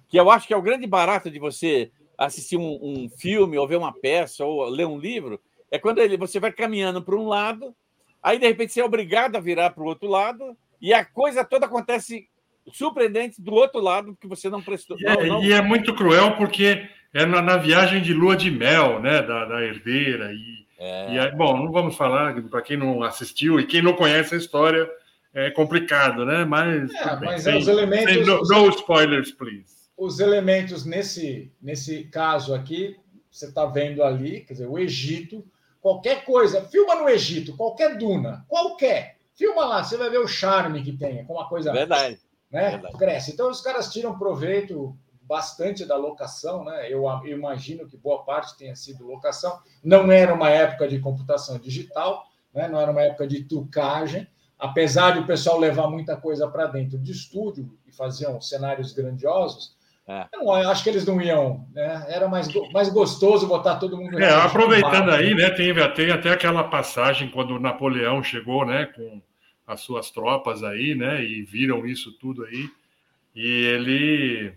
Speaker 2: Que eu acho que é o grande barato de você assistir um, um, filme, ou ver uma peça, ou ler um livro, é quando ele, você vai caminhando para um lado, aí de repente você é obrigado a virar para o outro lado, e a coisa toda acontece surpreendente do outro lado, porque você não prestou.
Speaker 3: E, é,
Speaker 2: não...
Speaker 3: e é muito cruel, porque é na, na, viagem de lua de mel, né, da, da herdeira. E, é. e aí, bom, não vamos falar, para quem não assistiu e quem não conhece a história, é complicado, né? Mas,
Speaker 4: é, mas sem, os elementos. Sem,
Speaker 3: no, no spoilers, please
Speaker 4: os elementos nesse, nesse caso aqui, você está vendo ali, quer dizer, o Egito, qualquer coisa, filma no Egito, qualquer duna, qualquer, filma lá, você vai ver o charme que tem, com uma coisa.
Speaker 2: Verdade.
Speaker 4: Né,
Speaker 2: Verdade.
Speaker 4: Cresce. Então, os caras tiram proveito bastante da locação, né? Eu, eu imagino que boa parte tenha sido locação. Não era uma época de computação digital, né? não era uma época de trucagem, apesar de o pessoal levar muita coisa para dentro de estúdio e faziam cenários grandiosos é. Eu não, acho que eles não iam, né? Era mais, mais gostoso botar todo mundo.
Speaker 3: É, aproveitando aí, né? Tem, tem até aquela passagem quando Napoleão chegou, né? Com as suas tropas aí, né? E viram isso tudo aí. E ele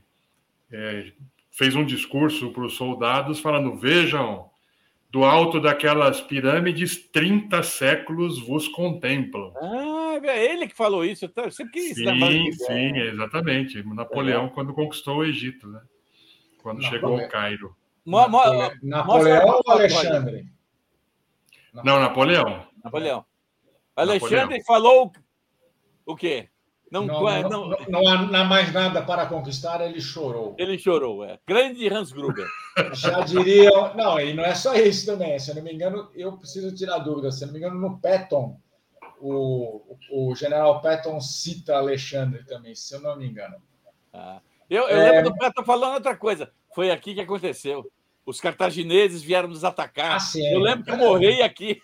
Speaker 3: é, fez um discurso para os soldados falando: vejam, do alto daquelas pirâmides, 30 séculos vos contemplam.
Speaker 2: Ah, é ele que falou isso. Eu sempre quis
Speaker 3: sim, sim, exatamente. Napoleão, é. quando conquistou o Egito, né? Quando Napoleão. chegou ao Cairo.
Speaker 4: Mo Napoleão, Napoleão ou Alexandre?
Speaker 3: Não, Napoleão.
Speaker 2: Napoleão. Alexandre Napoleão. falou o quê?
Speaker 4: Não, não, não, não, não, há mais nada para conquistar, ele chorou.
Speaker 2: Ele chorou, é. Grande Hans Gruber. <laughs>
Speaker 4: Já diriam. Não, e não é só isso também. Se eu não me engano, eu preciso tirar dúvida. Se eu não me engano, no Patton, o, o general Patton cita Alexandre também, se eu não me engano.
Speaker 2: Ah. Eu, eu é... lembro do Patton falando outra coisa. Foi aqui que aconteceu. Os cartagineses vieram nos atacar. Ah, eu lembro que eu morri aqui.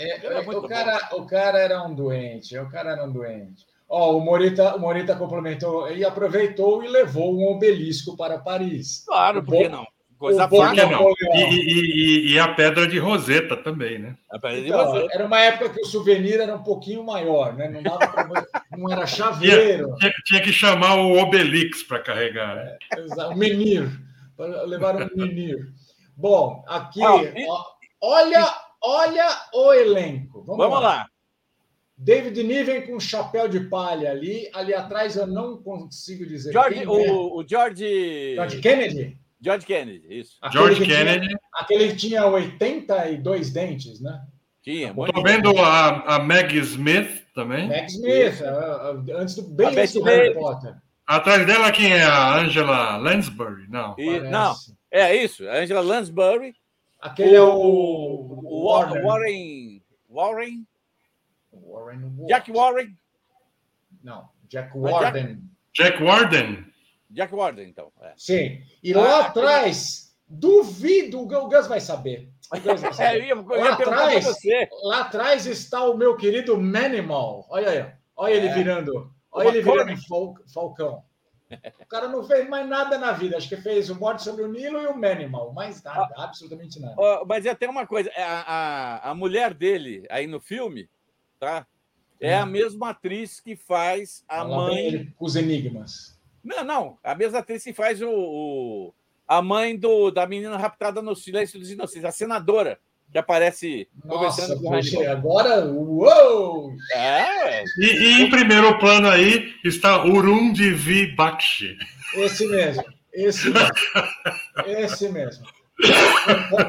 Speaker 4: É, <laughs> o, cara, o cara era um doente. O cara era um doente. Ó, o Morita, o Morita complementou e aproveitou e levou um obelisco para Paris.
Speaker 2: Claro, por que não?
Speaker 3: Coisa. Não. E, e, e, a pedra de Roseta também, né?
Speaker 4: Então, era uma época que o souvenir era um pouquinho maior, né? Não, dava pra... não era chaveiro.
Speaker 3: Tinha, tinha, que chamar o Obelix para carregar. Né?
Speaker 4: É, o menir, para levar um menir. Bom, aqui, ah, ó, olha, olha o elenco.
Speaker 2: Vamos, Vamos lá. lá.
Speaker 4: David Niven com chapéu de palha ali. Ali atrás eu não consigo dizer.
Speaker 2: George, quem o, é. o George.
Speaker 4: George Kennedy?
Speaker 2: George Kennedy, isso.
Speaker 3: Aquele George Kennedy.
Speaker 4: Tinha, aquele que tinha 82 dentes, né?
Speaker 3: Tinha. Estou vendo a, a Meg Smith também.
Speaker 4: Meg Smith, antes do, bem antes do Harry Potter.
Speaker 3: Atrás dela quem é? A Angela Lansbury? Não.
Speaker 2: E, não, é isso. A Angela Lansbury.
Speaker 4: Aquele o, é o, o
Speaker 2: Warren. Warren. Warren Warren Jack Warren?
Speaker 4: Não, Jack Warden.
Speaker 3: Jack, Warden.
Speaker 2: Jack Warden, então.
Speaker 4: É. Sim. E ah, lá atrás, duvido, o Gus vai saber. O Gus vai <laughs> saber. É, eu lá, atrás, lá atrás está o meu querido Manimal. Olha aí. Olha é. ele virando. Olha ele virando fal, Falcão. O cara não fez mais nada na vida. Acho que fez o Morte sobre o Nilo e o Manimal. Mais nada, ah, absolutamente nada.
Speaker 2: mas é até uma coisa: a, a, a mulher dele aí no filme tá? É a hum. mesma atriz que faz a Ela mãe.
Speaker 4: Os Enigmas.
Speaker 2: Não, não. A mesma atriz que faz o, o, a mãe do, da menina raptada no Silêncio dos Inocentes, a senadora que aparece
Speaker 4: Nossa, conversando com poxa, agora, uou!
Speaker 2: É.
Speaker 3: E, e, em primeiro plano aí está Urundivi Bakshi.
Speaker 4: Esse mesmo, esse mesmo. esse mesmo.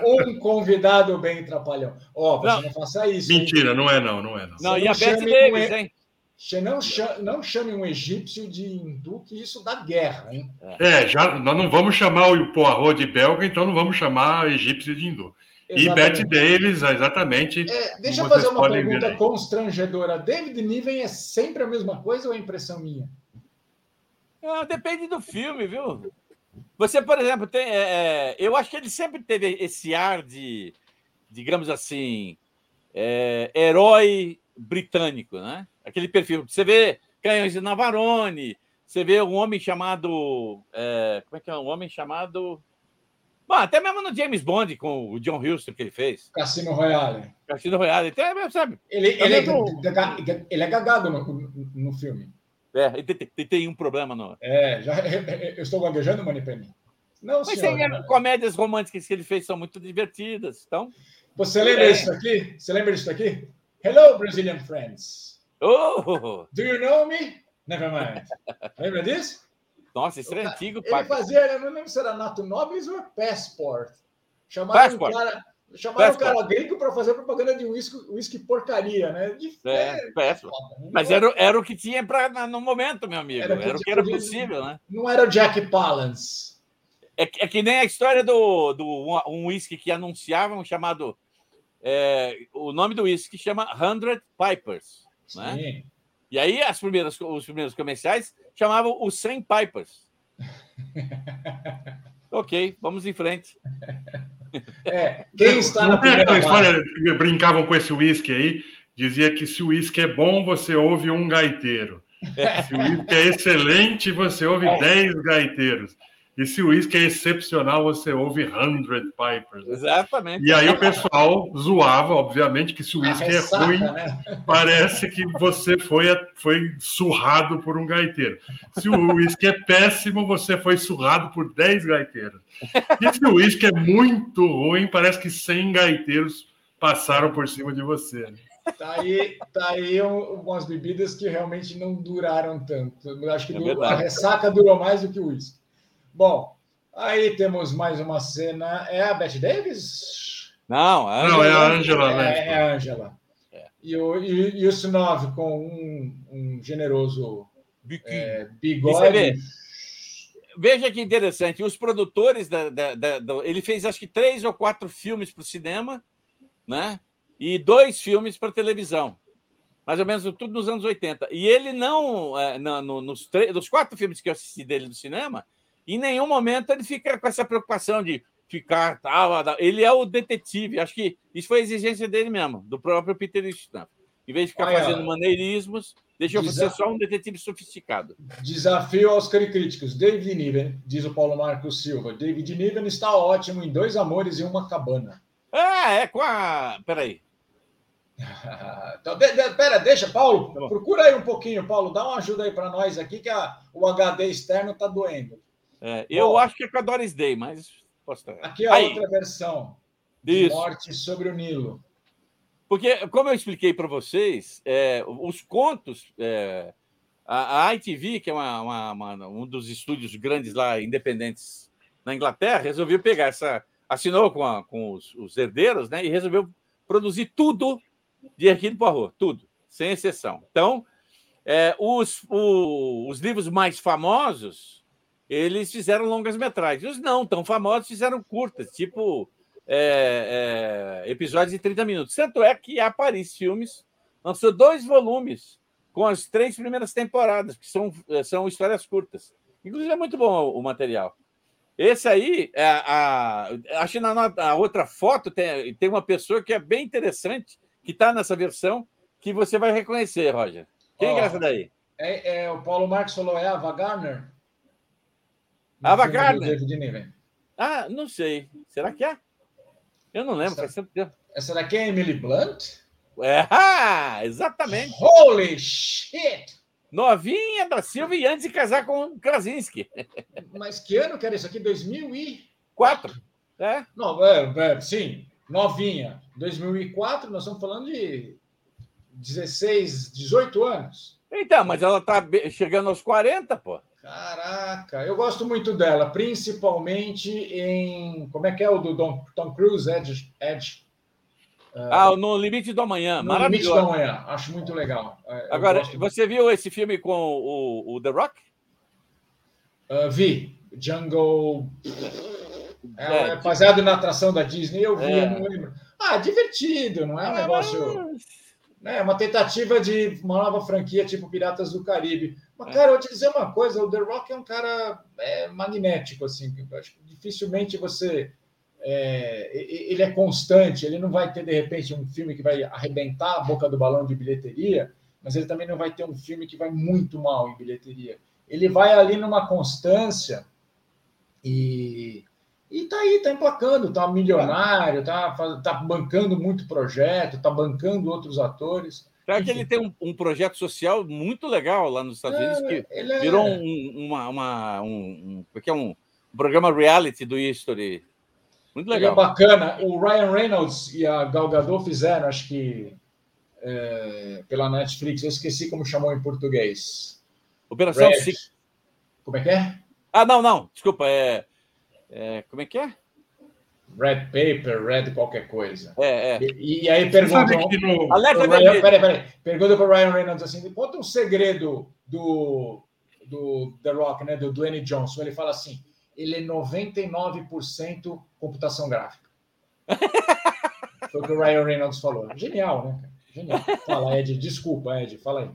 Speaker 4: Um convidado bem trapalhão. Ó, oh, você não. não. faça isso.
Speaker 3: Mentira, hein? não é não, não é não.
Speaker 2: Não, não e a Beth Davis, hein?
Speaker 4: Não chame, não chame um egípcio de hindu, que isso dá guerra, hein?
Speaker 3: É, já, nós não vamos chamar o Poirot de belga, então não vamos chamar egípcio de hindu. Exatamente. E Beth Davis, exatamente.
Speaker 4: É, deixa eu fazer uma pergunta constrangedora. David Niven é sempre a mesma coisa ou é impressão minha?
Speaker 2: Ah, depende do filme, viu? Você, por exemplo, tem. É, é, eu acho que ele sempre teve esse ar de, digamos assim, é, herói britânico, né? Aquele perfil. Você vê Canhões de Navarone, você vê um homem chamado. É, como é que é? Um homem chamado. Bom, até mesmo no James Bond, com o John Huston que ele fez.
Speaker 4: Cassino Royale.
Speaker 2: Cassino Royale. Até, sabe?
Speaker 4: Ele, ele, é, ele é gagado no, no filme.
Speaker 2: É, tem, tem um problema não.
Speaker 4: É, já, eu estou gaguejando, Manipeni?
Speaker 2: Não, Mas senhora, tem, comédias românticas que ele fez são muito divertidas. Então,
Speaker 4: Você lembra é. disso aqui? Você lembra disso aqui? Hello, Brazilian friends.
Speaker 2: Oh!
Speaker 4: Do you know me? Never mind. <laughs> lembra disso?
Speaker 2: Nossa, isso é antigo.
Speaker 4: Ele fazia, eu não lembro se era Nato Nobis ou Passport. Chamaram Passport. um cara Chamaram o cara gringo para fazer propaganda de uísque, uísque porcaria, né? De
Speaker 2: é, péssimo. Né? Mas era, era o que tinha pra, no momento, meu amigo. Era, era o que era possível, né?
Speaker 4: Não era o Jack Palance.
Speaker 2: É, é que nem a história do, do um uísque que anunciavam chamado. É, o nome do uísque chama Hundred Pipers. Né? E aí as primeiras, os primeiros comerciais chamavam os 100 Pipers. <laughs> ok, vamos em frente.
Speaker 4: É, <laughs> quem está na primeira
Speaker 3: história, brincavam com esse uísque aí, dizia que se o uísque é bom, você ouve um gaiteiro. <laughs> Se o uísque é excelente, você ouve 10 gaiteiros. E se o uísque é excepcional, você ouve Hundred Pipers.
Speaker 2: Né? Exatamente.
Speaker 3: E aí o pessoal zoava, obviamente, que se o uísque é ruim, né? parece que você foi, foi surrado por um gaiteiro. Se o uísque é péssimo, você foi surrado por 10 gaiteiros. E se o uísque é muito ruim, parece que 100 gaiteiros passaram por cima de você.
Speaker 4: Tá aí, tá aí umas bebidas que realmente não duraram tanto. Eu acho que é a ressaca durou mais do que o uísque. Bom, aí temos mais uma cena. É a Beth Davis?
Speaker 2: Não,
Speaker 3: a Angela. Não, é a Angela.
Speaker 4: É, é a Angela. É. E, o, e, e o Sinov com um, um generoso é, bigode.
Speaker 2: Veja que interessante. Os produtores da, da, da, da, ele fez acho que três ou quatro filmes para o cinema, né? E dois filmes para televisão. Mais ou menos tudo nos anos 80. E ele não, é, no, nos, nos quatro filmes que eu assisti dele no cinema, em nenhum momento ele fica com essa preocupação de ficar tal. Ele é o detetive. Acho que isso foi a exigência dele mesmo, do próprio Peter Stamp. Em vez de ficar Olha, fazendo maneirismos, deixa eu ser só um detetive sofisticado.
Speaker 4: Desafio aos críticos. David Niven, diz o Paulo Marcos Silva. David Niven está ótimo em Dois Amores e Uma Cabana.
Speaker 2: Ah, é com a. Peraí. <laughs>
Speaker 4: então, de, de, pera, deixa, Paulo. Tá procura aí um pouquinho, Paulo. Dá uma ajuda aí para nós aqui, que a, o HD externo está doendo.
Speaker 2: É, eu Bom, acho que é com a Doris Day, mas
Speaker 4: posso estar. Aqui é a Aí. outra versão. De Morte sobre o Nilo.
Speaker 2: Porque, como eu expliquei para vocês, é, os contos. É, a, a ITV, que é uma, uma, uma, um dos estúdios grandes lá, independentes na Inglaterra, resolveu pegar essa. Assinou com, a, com os, os, herdeiros, né? E resolveu produzir tudo de Hercule Poirot, tudo, sem exceção. Então, é, os, o, os livros mais famosos eles fizeram longas metragens. Os não tão famosos fizeram curtas, tipo é, é, episódios de 30 minutos. Tanto é que a Paris Filmes lançou dois volumes com as três primeiras temporadas, que são, são histórias curtas. Inclusive, é muito bom o, material. Esse aí, é, a, acho que na, outra foto tem, tem uma pessoa que é bem interessante, que está nessa versão, que você vai reconhecer, Roger. Quem oh, é essa daí?
Speaker 4: É, é, o Paulo Marcos falou, é a Ava Gardner?
Speaker 2: Ava Gardner. Ah, não sei. Será que é? Eu não lembro, essa.
Speaker 4: Essa daqui é Emily Blunt?
Speaker 2: É, ah, <laughs> exatamente.
Speaker 4: Holy shit!
Speaker 2: Novinha da Silva e antes de casar com Krasinski. <laughs>
Speaker 4: Mas que ano que era isso aqui?
Speaker 2: 2004. É?
Speaker 4: Não, é, é, sim, novinha. 2004, nós estamos falando de 16, 18 anos.
Speaker 2: Então, mas ela está chegando aos 40, pô.
Speaker 4: Caraca, eu gosto muito dela, principalmente em. Como é que é o do Don, Tom Cruise? Edge. Edge.
Speaker 2: Ah, No Limite do Amanhã.
Speaker 4: No Limite do Amanhã, acho muito legal.
Speaker 2: Eu Agora, você viu esse filme com o, o The Rock?
Speaker 4: Uh, vi. Jungle. É, é, baseado na atração da Disney, eu vi, é. eu não lembro. Ah, divertido, não é um negócio. É uma tentativa de uma nova franquia tipo Piratas do Caribe. Mas, cara, eu vou te dizer uma coisa: o The Rock é um cara é, magnético, assim. Acho que dificilmente você. É, ele é constante, ele não vai ter, de repente, um filme que vai arrebentar a boca do balão de bilheteria, mas ele também não vai ter um filme que vai muito mal em bilheteria. Ele vai ali numa constância e, e tá aí, tá emplacando, tá milionário, tá, tá bancando muito projeto, tá bancando outros atores.
Speaker 2: Será que ele tem um, um, projeto social muito legal lá nos Estados Unidos, que é... virou um, uma, uma, um, porque é um, um programa reality do History. Muito legal.
Speaker 4: Ele é bacana. O Ryan Reynolds e a Gal Gadot fizeram, acho que é, pela Netflix, eu esqueci como chamou em português.
Speaker 2: Operação Red.
Speaker 4: Como é que é?
Speaker 2: Ah, não, não, desculpa, é, é como é que é?
Speaker 4: Red Paper, Red qualquer coisa.
Speaker 2: É, é. E,
Speaker 4: e aí pergunta. No... Alerta Ryan, peraí, peraí. Pergunta para o Ryan Reynolds assim: conta um segredo do, do The Rock, né? Do Dwayne Johnson. Ele fala assim: ele é 99% computação gráfica. <laughs> Foi o que o Ryan Reynolds falou. Genial, né? Genial. Fala, Ed. Desculpa, Ed. Fala aí.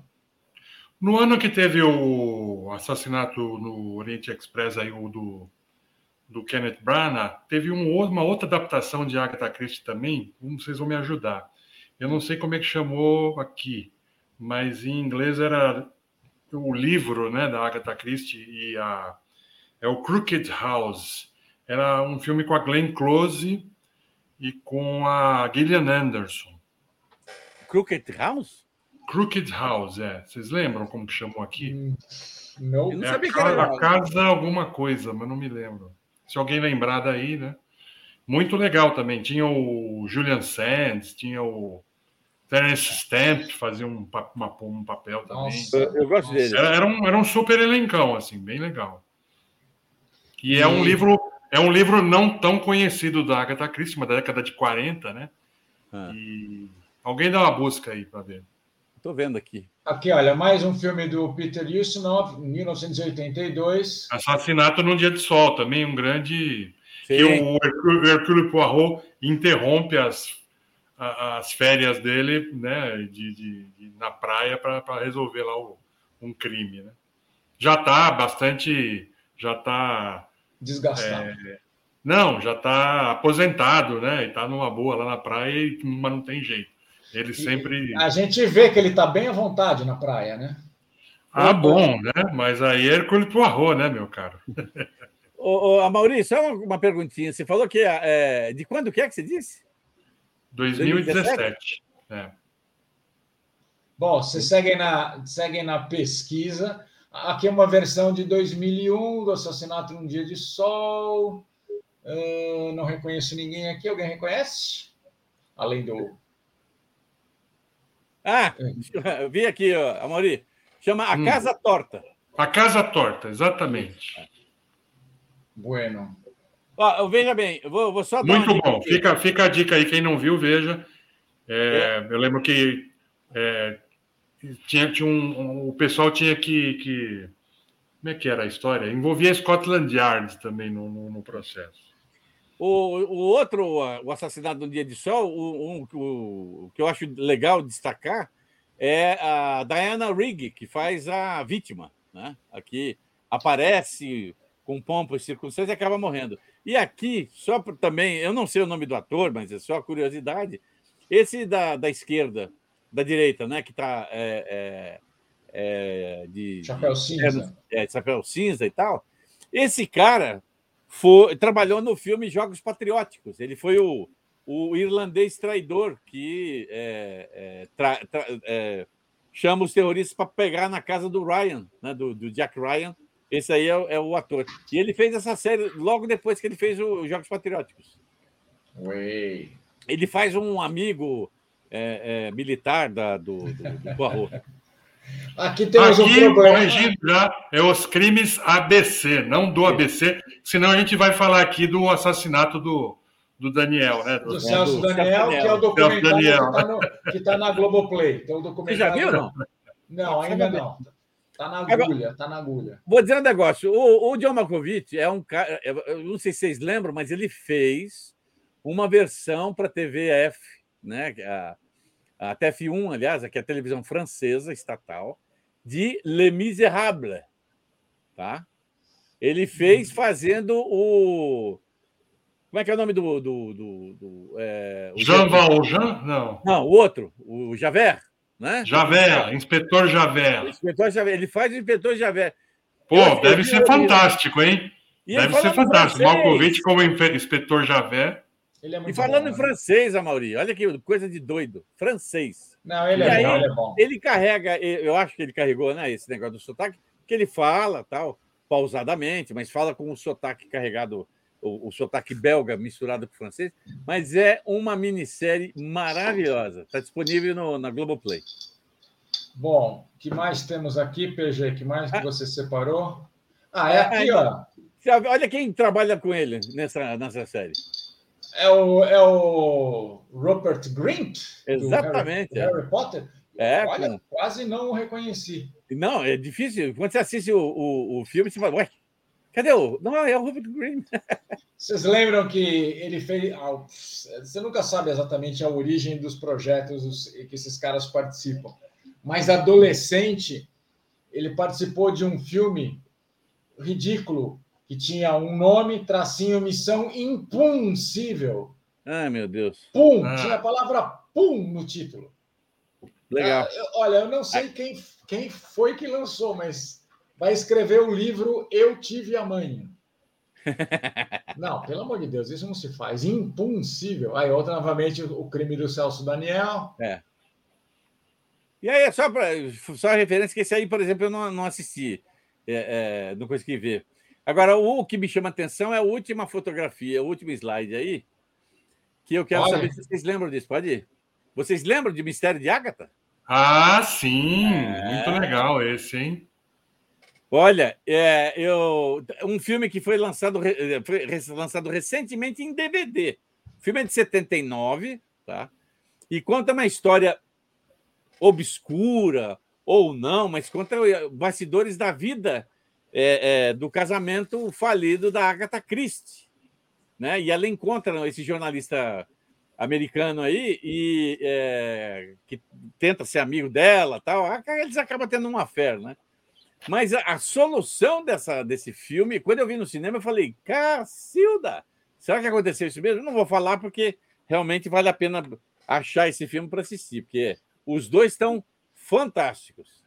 Speaker 3: No ano que teve o assassinato no Oriente Express, aí, o do do Kenneth Branagh, teve um, uma outra adaptação de Agatha Christie também, vocês vão me ajudar. Eu não sei como é que chamou aqui, mas em inglês era o livro né, da Agatha Christie e a, É o Crooked House. Era um filme com a Glenn Close e com a Gillian Anderson.
Speaker 2: Crooked House?
Speaker 3: Crooked House, é. Vocês lembram como que chamou aqui?
Speaker 4: Não.
Speaker 2: Eu não
Speaker 3: É a,
Speaker 2: sabia que era-
Speaker 3: a casa alguma coisa, mas não me lembro. Se alguém lembrar daí, né? Muito legal também. Tinha o Julian Sands, tinha o Terence Stamp, que fazia um, uma- um papel também.
Speaker 4: Nossa.
Speaker 2: Eu, gosto dele.
Speaker 3: Era, era um, era um super elencão, assim, bem legal. E é um
Speaker 4: E-
Speaker 3: livro, é um livro não tão conhecido da Agatha Christie, mas da década de 40, né?
Speaker 2: Ah.
Speaker 3: E alguém dá uma busca aí para ver.
Speaker 2: Tô vendo aqui.
Speaker 4: Aqui, olha, mais um filme do Peter Ustinov, 1982.
Speaker 3: Assassinato num dia de sol, também um grande
Speaker 2: Sim.
Speaker 3: que o Hercule, Poirot interrompe as, as férias dele, né, de, de- de- na praia para resolver lá o- um crime, né? Já está bastante, já está,
Speaker 4: Desgastado.
Speaker 3: não, já está aposentado, né? E está numa boa lá na praia, mas não tem jeito. Ele sempre,
Speaker 4: A gente vê que ele está bem à vontade na praia, né?
Speaker 3: ah, bom, né? Mas aí é Hercule Poirot, né, meu caro?
Speaker 2: Ô, ô, Amaury, só uma, uma perguntinha. Você falou que é, é, de quando que é que você disse?
Speaker 3: 2017. É.
Speaker 4: Bom, vocês seguem na, seguem na pesquisa. Aqui é uma versão de 2001 do Assassinato num Dia de Sol. Ah, não reconheço ninguém aqui. Alguém reconhece? Além do.
Speaker 2: Ah, eu vi aqui, ó, Amaury. Chama A
Speaker 3: Hum.
Speaker 2: Casa Torta.
Speaker 3: A Casa Torta, exatamente.
Speaker 4: Bueno.
Speaker 2: Ó, veja bem, eu vou, vou só dar
Speaker 3: Muito bom.
Speaker 2: aqui.
Speaker 3: Fica, fica a dica aí, quem não viu, veja. É, Eu lembro que é, tinha, tinha um, um- o pessoal tinha que, que. Como é que era a história? Envolvia Scotland Yard também no, no- no processo.
Speaker 2: O, o outro, o assassinato no dia de sol, o, o- o que eu acho legal destacar é a Diana Rigg, que faz a vítima, né? Aqui aparece com pompa e circunstância e acaba morrendo. E aqui, só por, também, eu não sei o nome do ator, mas é só curiosidade, esse da, da esquerda, da direita, né? Que está de,
Speaker 4: Chapéu
Speaker 2: de-
Speaker 4: cinza.
Speaker 2: é, de chapéu cinza e tal. Esse cara foi, trabalhou no filme Jogos Patrióticos. Ele foi o, o irlandês traidor que é, é, tra- tra- é, chama os terroristas para pegar na casa do Ryan, né, do, do Jack Ryan. Esse aí é, o- é ator. E ele fez essa série logo depois que ele fez o Jogos Patrióticos.
Speaker 4: Ué.
Speaker 2: Ele faz um amigo é, é, militar da, do, do, do.
Speaker 4: Aqui temos um
Speaker 3: Aqui,
Speaker 4: problema.
Speaker 3: corrigindo já, é os crimes ABC, não do ABC, senão a gente vai falar aqui do assassinato do, do Daniel, né?
Speaker 4: Do
Speaker 3: Do-
Speaker 4: Celso
Speaker 2: do
Speaker 4: Daniel, que é o documentário
Speaker 3: Daniel.
Speaker 4: que está tá na Globoplay. Então, o
Speaker 2: Você
Speaker 4: documentário...
Speaker 2: já viu, não?
Speaker 4: Não, ainda não. Tá na agulha, tá na agulha.
Speaker 2: Vou dizer um negócio. O, o John Malkovich é um cara. Eu eu não sei se vocês lembram, mas ele fez uma versão para a TVF, né? A, a TF1, aliás, que é a televisão francesa estatal, de Les Miserables. Tá? Ele fez fazendo o. Como é que é o nome do. do, do, do, é, o-
Speaker 3: Jean Valjean? Não.
Speaker 2: Não, o outro, o Javert. Né?
Speaker 3: Javert, inspetor
Speaker 2: O
Speaker 3: Javert.
Speaker 2: inspetor Javert. Ele faz o inspetor Javert.
Speaker 3: Pô, deve ser fantástico, hein?
Speaker 2: E
Speaker 3: Deve ser fantástico. Malkovich como inspetor Javert.
Speaker 4: É
Speaker 2: E falando
Speaker 4: bom,
Speaker 2: em
Speaker 4: né?
Speaker 2: francês, Amauri, olha que coisa de doido. Francês.
Speaker 4: Não, ele
Speaker 2: E
Speaker 4: é
Speaker 2: aí-
Speaker 4: bom, ele é bom.
Speaker 2: Ele carrega, eu acho que ele carregou, né, esse negócio do sotaque, que ele fala, tal, pausadamente, mas fala com o sotaque carregado, o, o sotaque belga misturado com francês. Mas é uma minissérie maravilhosa. Está disponível no, na Globoplay.
Speaker 4: Bom, o que mais temos aqui, PG? que mais que
Speaker 2: Ah.
Speaker 4: você separou? Ah, é
Speaker 2: Ah,
Speaker 4: aqui,
Speaker 2: então.
Speaker 4: ó.
Speaker 2: Olha quem trabalha com ele nessa, nessa série.
Speaker 4: É o, é o Rupert Grint? do
Speaker 2: Exatamente,
Speaker 4: Harry,
Speaker 2: é.
Speaker 4: Harry Potter?
Speaker 2: É,
Speaker 4: Olha,
Speaker 2: com-
Speaker 4: quase não o reconheci.
Speaker 2: Não, é difícil. Quando você assiste o, o, o filme, você fala, ué, cadê o. Não, é o Rupert Green. <laughs>
Speaker 4: Vocês lembram que ele fez. ah, Você nunca sabe exatamente a origem dos projetos os- que esses caras participam. Mas adolescente, ele participou de um filme ridículo que tinha um nome, tracinho, missão impossível.
Speaker 2: Ai, meu Deus.
Speaker 4: Pum!
Speaker 3: Ah.
Speaker 4: Tinha a palavra pum no título.
Speaker 2: Legal.
Speaker 4: Ah, eu- olha, eu não sei quem, quem foi que lançou, mas vai escrever o livro Eu Tive a Mãe. <laughs> Não, pelo amor de Deus, isso não se faz. Impossível. Aí, outra, novamente, o crime do Celso Daniel.
Speaker 2: É. E aí, só, pra, só a referência que esse aí, por exemplo, eu não, não assisti, é, é, não consegui ver. Agora, o que me chama a atenção é a última fotografia, o último slide aí, que eu quero Olha. saber se vocês lembram disso. Pode ir. Vocês lembram de Mistério de Ágata?
Speaker 3: Ah, sim! É... Muito legal esse, hein?
Speaker 2: Olha, é, eu, um filme que foi lançado, foi lançado recentemente em DVD. O filme é de 79, tá? E conta uma história obscura ou não, mas conta bastidores da vida é, é, do casamento falido da Agatha Christie. Né? E ela encontra esse jornalista americano aí e é, que tenta ser amigo dela, tal. Eles acabam tendo uma fé, né? Mas a, a, solução dessa, desse filme, quando eu vi no cinema, eu falei, Cacilda, será que aconteceu isso mesmo? Eu não vou falar porque realmente vale a pena achar esse filme para assistir, porque os dois estão fantásticos.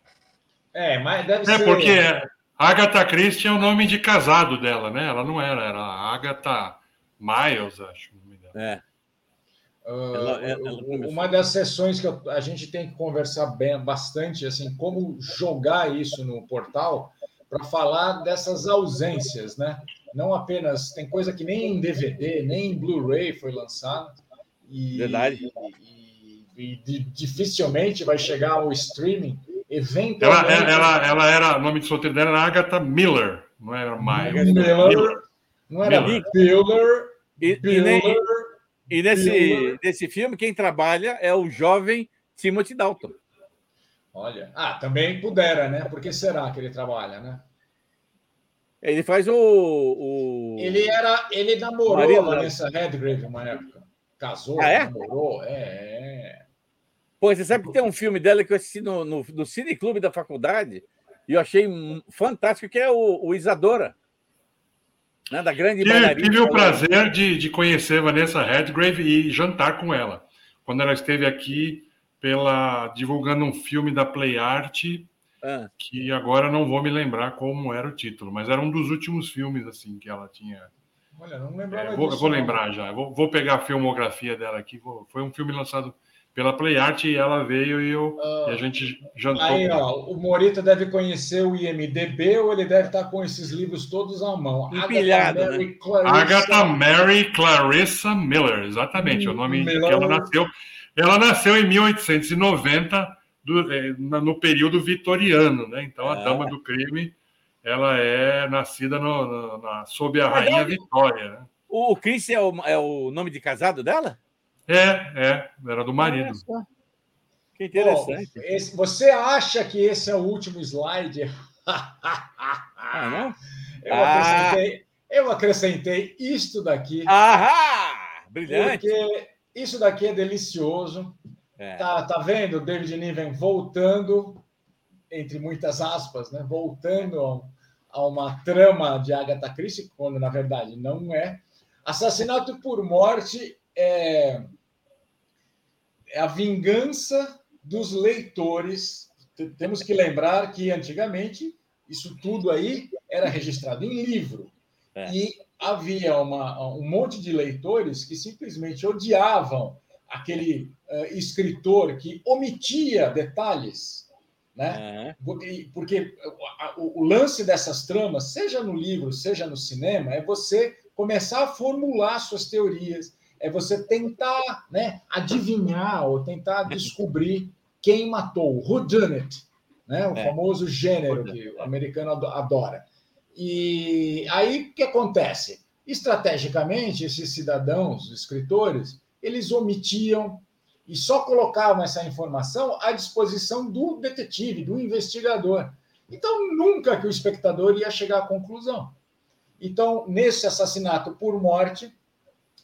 Speaker 3: É, mas deve é, ser. Porque Agatha Christie é o nome de casado dela, né? Ela não era, era Agatha Miles, acho.
Speaker 4: É. Uh, ela, ela uma das sessões que eu, a gente tem que conversar bem, bastante, assim, como jogar isso no portal para falar dessas ausências, né? Não apenas tem coisa que nem em DVD, nem em Blu-ray foi lançada
Speaker 2: e, Verdade.
Speaker 3: E,
Speaker 4: e, e, dificilmente vai chegar ao streaming.
Speaker 3: Eventualmente. Ela, ela, ela era, o nome de solteiro dela era Agatha Miller, não era Miles.
Speaker 4: Miller, Miller. Não era Miller. Miller.
Speaker 2: E, Miller. E nesse, nesse filme, quem trabalha é o jovem Timothy Dalton.
Speaker 4: Olha, ah, também pudera, né? Por que será que ele trabalha, né?
Speaker 2: Ele faz o. o...
Speaker 4: Ele era. Ele namorou Marina. a Vanessa Redgrave uma época. Casou, ah, é? namorou, é, é.
Speaker 2: Pô, você sabe que tem um filme dela que eu assisti no, no, no Cine Clube da faculdade e eu achei fantástico, que é o, o Isadora né, da grande
Speaker 3: tive, tive o prazer de, de conhecer Vanessa Redgrave e jantar com ela. Quando ela esteve aqui pela divulgando um filme da Play Art, ah. que agora não vou me lembrar como era o título, mas era um dos últimos filmes assim que ela tinha.
Speaker 4: Olha, não lembrava
Speaker 3: é, vou, disso, vou lembrar já. Vou, vou, pegar a filmografia dela aqui. Vou, foi um filme lançado pela Play Art e ela veio e, eu, uh, e a gente jantou.
Speaker 4: Aí, ó, o Morita deve conhecer o IMDB ou ele deve estar com esses livros todos à mão.
Speaker 2: Empilhado, Agatha,
Speaker 3: Mary, né? Clarissa... Agatha Mary Clarissa Miller, exatamente, hum, é o nome Miller... que ela nasceu. Ela nasceu em 1890, do, é, no período vitoriano, né? Então, a é. dama do crime, ela é nascida no, no, na, sob a rainha Vitória. Né?
Speaker 2: O Chris é o, é o nome de casado dela?
Speaker 3: É, é, era do marido.
Speaker 2: Que interessante.
Speaker 4: Oh, esse, você acha que esse é o último slide?
Speaker 2: ah, não? <laughs>
Speaker 4: Eu, ah. acrescentei, eu acrescentei isto daqui.
Speaker 2: Ahá! Brilhante!
Speaker 4: Porque isso daqui é delicioso. É. Tá, tá vendo o David Niven voltando, entre muitas aspas, né? voltando a, a uma trama de Agatha Christie, quando na verdade não é. Assassinato por morte é, é a vingança dos leitores. Temos que lembrar que antigamente isso tudo aí era registrado em livro. É. E havia uma, um monte de leitores que simplesmente odiavam aquele uh, escritor que omitia detalhes. Né? Porque, porque o, o lance dessas tramas, seja no livro, seja no cinema, é você começar a formular suas teorias, é você tentar né, adivinhar ou tentar descobrir quem matou, who done it, né, o é. famoso gênero que o americano adora. E aí o que acontece? Estrategicamente, esses cidadãos, escritores, eles omitiam e só colocavam essa informação à disposição do detetive, do investigador. Então, nunca que o espectador ia chegar à conclusão. Então, nesse assassinato por morte,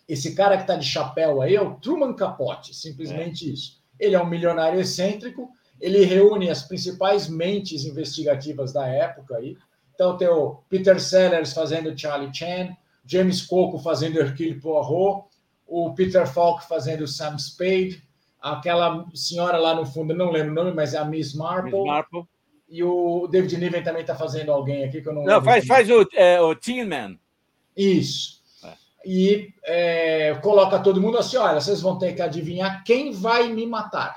Speaker 4: esse cara que está de chapéu aí é o Truman Capote, simplesmente é. isso. Ele é um milionário excêntrico, ele reúne as principais mentes investigativas da época aí. Então tem o Peter Sellers fazendo Charlie Chan, James Coco fazendo Hercule Poirot, o Peter Falk fazendo Sam Spade, aquela senhora lá no fundo, não lembro o nome, mas é a Miss Marple. Miss Marple. E o David Niven também está fazendo alguém aqui que eu não
Speaker 2: Não, faz, faz o, é, o Teen Man.
Speaker 4: Isso.
Speaker 2: É.
Speaker 4: E é, coloca todo mundo assim: olha, vocês vão ter que adivinhar quem vai me matar.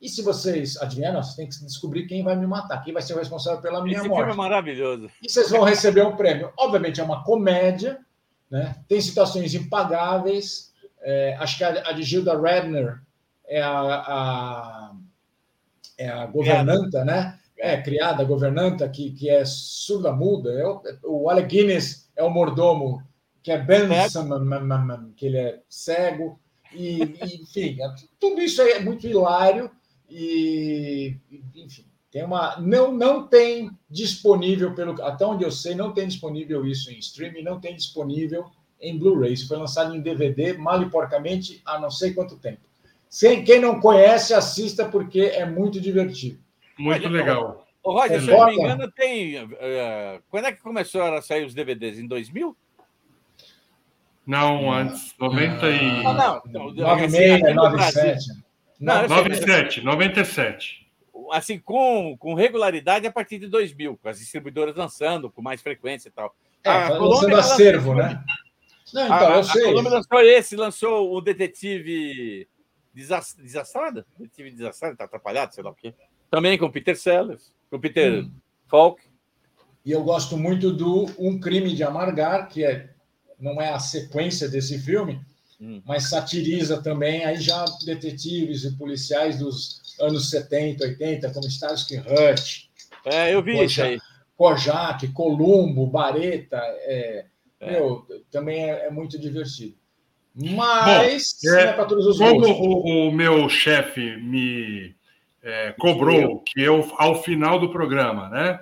Speaker 4: E se vocês adivinhar, não, vocês têm que descobrir quem vai me matar, quem vai ser o responsável pela minha
Speaker 2: Esse
Speaker 4: morte.
Speaker 2: filme é maravilhoso.
Speaker 4: E vocês vão receber um prêmio. Obviamente é uma comédia, né? tem situações impagáveis. É, acho que a, a de Gilda Radner é a, a- é a governanta, né? É, criada, governanta, que, que é surda-muda. É o, o Alec Guinness é o mordomo, que é Benson, que ele é cego. E, e, enfim, tudo isso é muito hilário. E, enfim, tem uma. Não, não tem disponível, pelo até onde eu sei, não tem disponível isso em streaming, não tem disponível em Blu-ray. Isso foi lançado em DVD, mal e porcamente, há não sei quanto tempo. Sem, quem não conhece, assista, porque é muito divertido.
Speaker 3: Muito
Speaker 2: Olha,
Speaker 3: legal.
Speaker 2: Ô, Roger, se eu não me engano, tem. eh, quando é que começou a sair os DVDs? Em 2000?
Speaker 3: Não, antes, 90 e...
Speaker 2: Ah, não. Então,
Speaker 4: 96,
Speaker 2: aqui no
Speaker 4: 97.
Speaker 2: Não, eu sei,
Speaker 3: 97, 97.
Speaker 2: assim, com, com regularidade a partir de 2000, com as distribuidoras lançando com mais frequência e tal.
Speaker 4: É,
Speaker 2: A
Speaker 4: tá
Speaker 2: Colômbia
Speaker 4: lançando
Speaker 2: lançou
Speaker 4: acervo,
Speaker 2: esse
Speaker 4: né? Não,
Speaker 2: A,
Speaker 4: então,
Speaker 2: a,
Speaker 4: eu
Speaker 2: a
Speaker 4: sei.
Speaker 2: Colômbia lançou esse, lançou o Detetive Desas- Desastrada? Detetive Desastrada, tá atrapalhado, sei lá o quê. Também com o Peter Sellers, com o Peter
Speaker 4: Hum.
Speaker 2: Falk.
Speaker 4: E eu gosto muito do Um Crime de Amargar, que é, não é a sequência desse filme,
Speaker 2: Hum.
Speaker 4: mas satiriza também aí já detetives e policiais dos anos 70, 80, como Starsky Hutch,
Speaker 2: É, eu vi
Speaker 4: Poxa.
Speaker 2: isso aí.
Speaker 4: Kojak, Columbo, Bareta, é,
Speaker 2: É.
Speaker 4: meu, também é, é muito divertido. Mas
Speaker 3: Bom, é,
Speaker 4: para todos os
Speaker 3: Como o, o meu chefe me é, cobrou que eu, ao final do programa, né,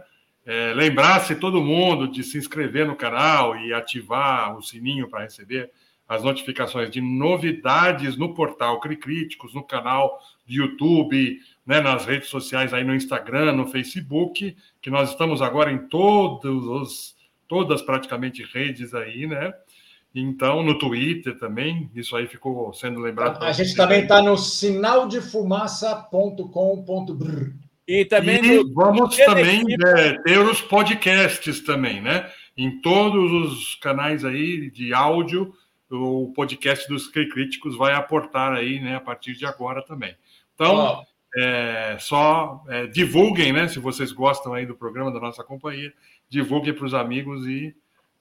Speaker 3: é, lembrasse todo mundo de se inscrever no canal e ativar o sininho para receber as notificações de novidades no portal Cricríticos, no canal do YouTube, né, nas redes sociais aí no Instagram, no Facebook, que nós estamos agora em todos os, todas praticamente redes aí, né? Então, no Twitter também, isso aí ficou sendo lembrado.
Speaker 4: A gente também está no sinaldefumaça.com.br.
Speaker 2: E também
Speaker 3: e
Speaker 2: no-
Speaker 3: vamos também é, ter os podcasts também, né? Em todos os canais aí de áudio, o podcast dos críticos vai aportar aí, né? A partir de agora também. Então,
Speaker 4: Ó,
Speaker 3: é, só é, divulguem, né? Se vocês gostam aí do programa da nossa companhia, divulguem para os amigos e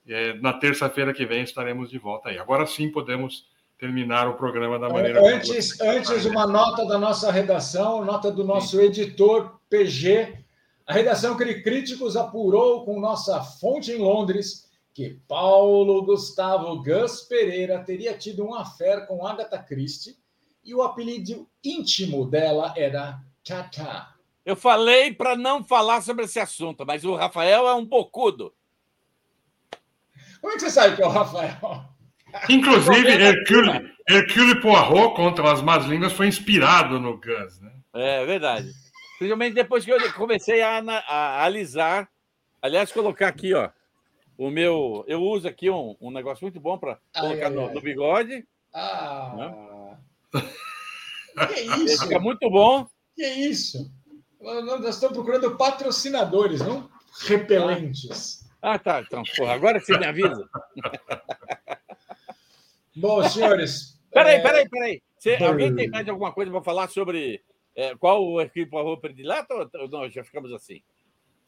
Speaker 3: é, na terça-feira que vem estaremos de volta aí. Agora sim podemos terminar o programa da maneira como
Speaker 4: Antes, antes, uma nota da nossa redação, nota do nosso editor PG. A redação Cri- Críticos apurou com nossa fonte em Londres que Paulo Gustavo Gus Pereira teria tido um affair com Agatha Christie e o apelido íntimo dela era Tata.
Speaker 2: Eu falei para não falar sobre esse assunto, mas o Rafael é um bocudo.
Speaker 4: Como é que você sabe que é o Rafael?
Speaker 3: Inclusive, Hercule, Hercule Poirot contra as más línguas foi inspirado no Gus, né?
Speaker 2: É verdade. Principalmente depois que eu comecei a, ana- a alisar. Aliás, colocar aqui, ó. O meu. Eu uso aqui um, um negócio muito bom para colocar
Speaker 4: ai,
Speaker 2: no,
Speaker 4: ai.
Speaker 2: no bigode.
Speaker 4: Ah! Que
Speaker 2: Ele
Speaker 4: isso?
Speaker 2: fica muito bom.
Speaker 4: Que isso? Nós estamos procurando patrocinadores, não repelentes.
Speaker 2: Ah, tá. Então, porra, agora você me avisa. <laughs>
Speaker 4: Bom, senhores. <laughs>
Speaker 2: Peraí,
Speaker 4: é,
Speaker 2: peraí, peraí. Você,
Speaker 4: Brrr.
Speaker 2: alguém tem mais alguma coisa para falar sobre é, qual o equipe arroba predileto ou não? Já ficamos assim.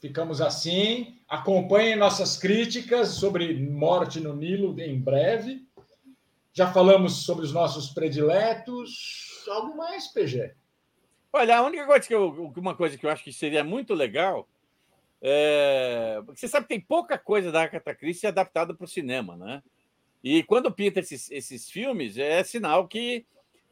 Speaker 4: Ficamos assim. Acompanhem nossas críticas sobre morte no Nilo em breve. Já falamos sobre os nossos prediletos. Algo mais, PG?
Speaker 2: Olha, a única coisa que eu, uma coisa que eu acho que seria muito legal é. Você sabe que tem pouca coisa da Agatha Christie adaptada para o cinema, né? E quando pinta esses, esses filmes, é sinal que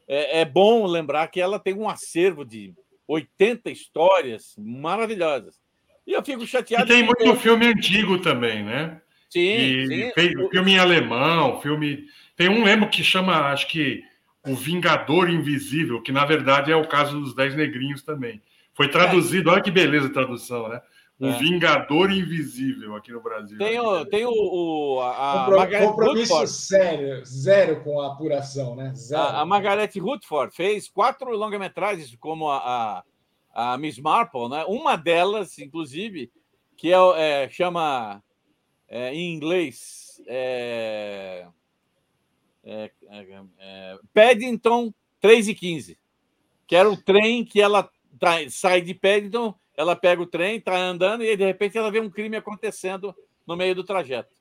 Speaker 2: é, é bom lembrar que ela tem um acervo de 80 histórias maravilhosas. E eu fico
Speaker 3: E
Speaker 2: chateado.
Speaker 3: tem
Speaker 2: que-
Speaker 3: muito filme antigo também, né?
Speaker 2: Sim,
Speaker 3: E
Speaker 2: sim.
Speaker 3: filme em alemão, filme. Tem um lembro que chama, acho que O Vingador Invisível, que na verdade é o caso dos Dez Negrinhos também. Foi traduzido, olha que beleza a tradução, né? O
Speaker 2: É.
Speaker 3: Vingador Invisível aqui no Brasil.
Speaker 2: Tem o, tem o, o- a,
Speaker 4: Compro-
Speaker 2: Margaret
Speaker 4: compromisso
Speaker 2: Rutherford.
Speaker 4: sério, zero com a apuração, né? Zero.
Speaker 2: A, a Margaret Rutherford fez quatro longa-metragens como a, a, a Miss Marple, né? Uma delas, inclusive, que é, é chama é, em inglês é, é, é, é Paddington 3 e 15, que era o trem que ela tá, sai de Paddington, ela pega o trem, está andando e de repente ela vê um crime acontecendo no meio do trajeto.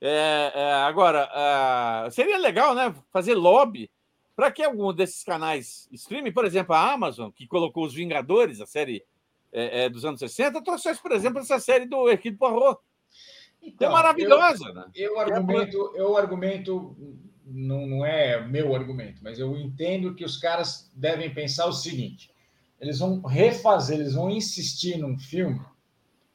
Speaker 2: É, é, agora, uh, seria legal né, fazer lobby para que algum desses canais streaming, por exemplo, a Amazon, que colocou Os Vingadores, a série é, é dos anos 60, trouxesse, por exemplo, essa série do Hercule Poirot. Então, é maravilhosa.
Speaker 4: Eu,
Speaker 2: né?
Speaker 4: eu argumento, eu argumento não, não é meu argumento, mas eu entendo que os caras devem pensar o seguinte: eles vão refazer, eles vão insistir num filme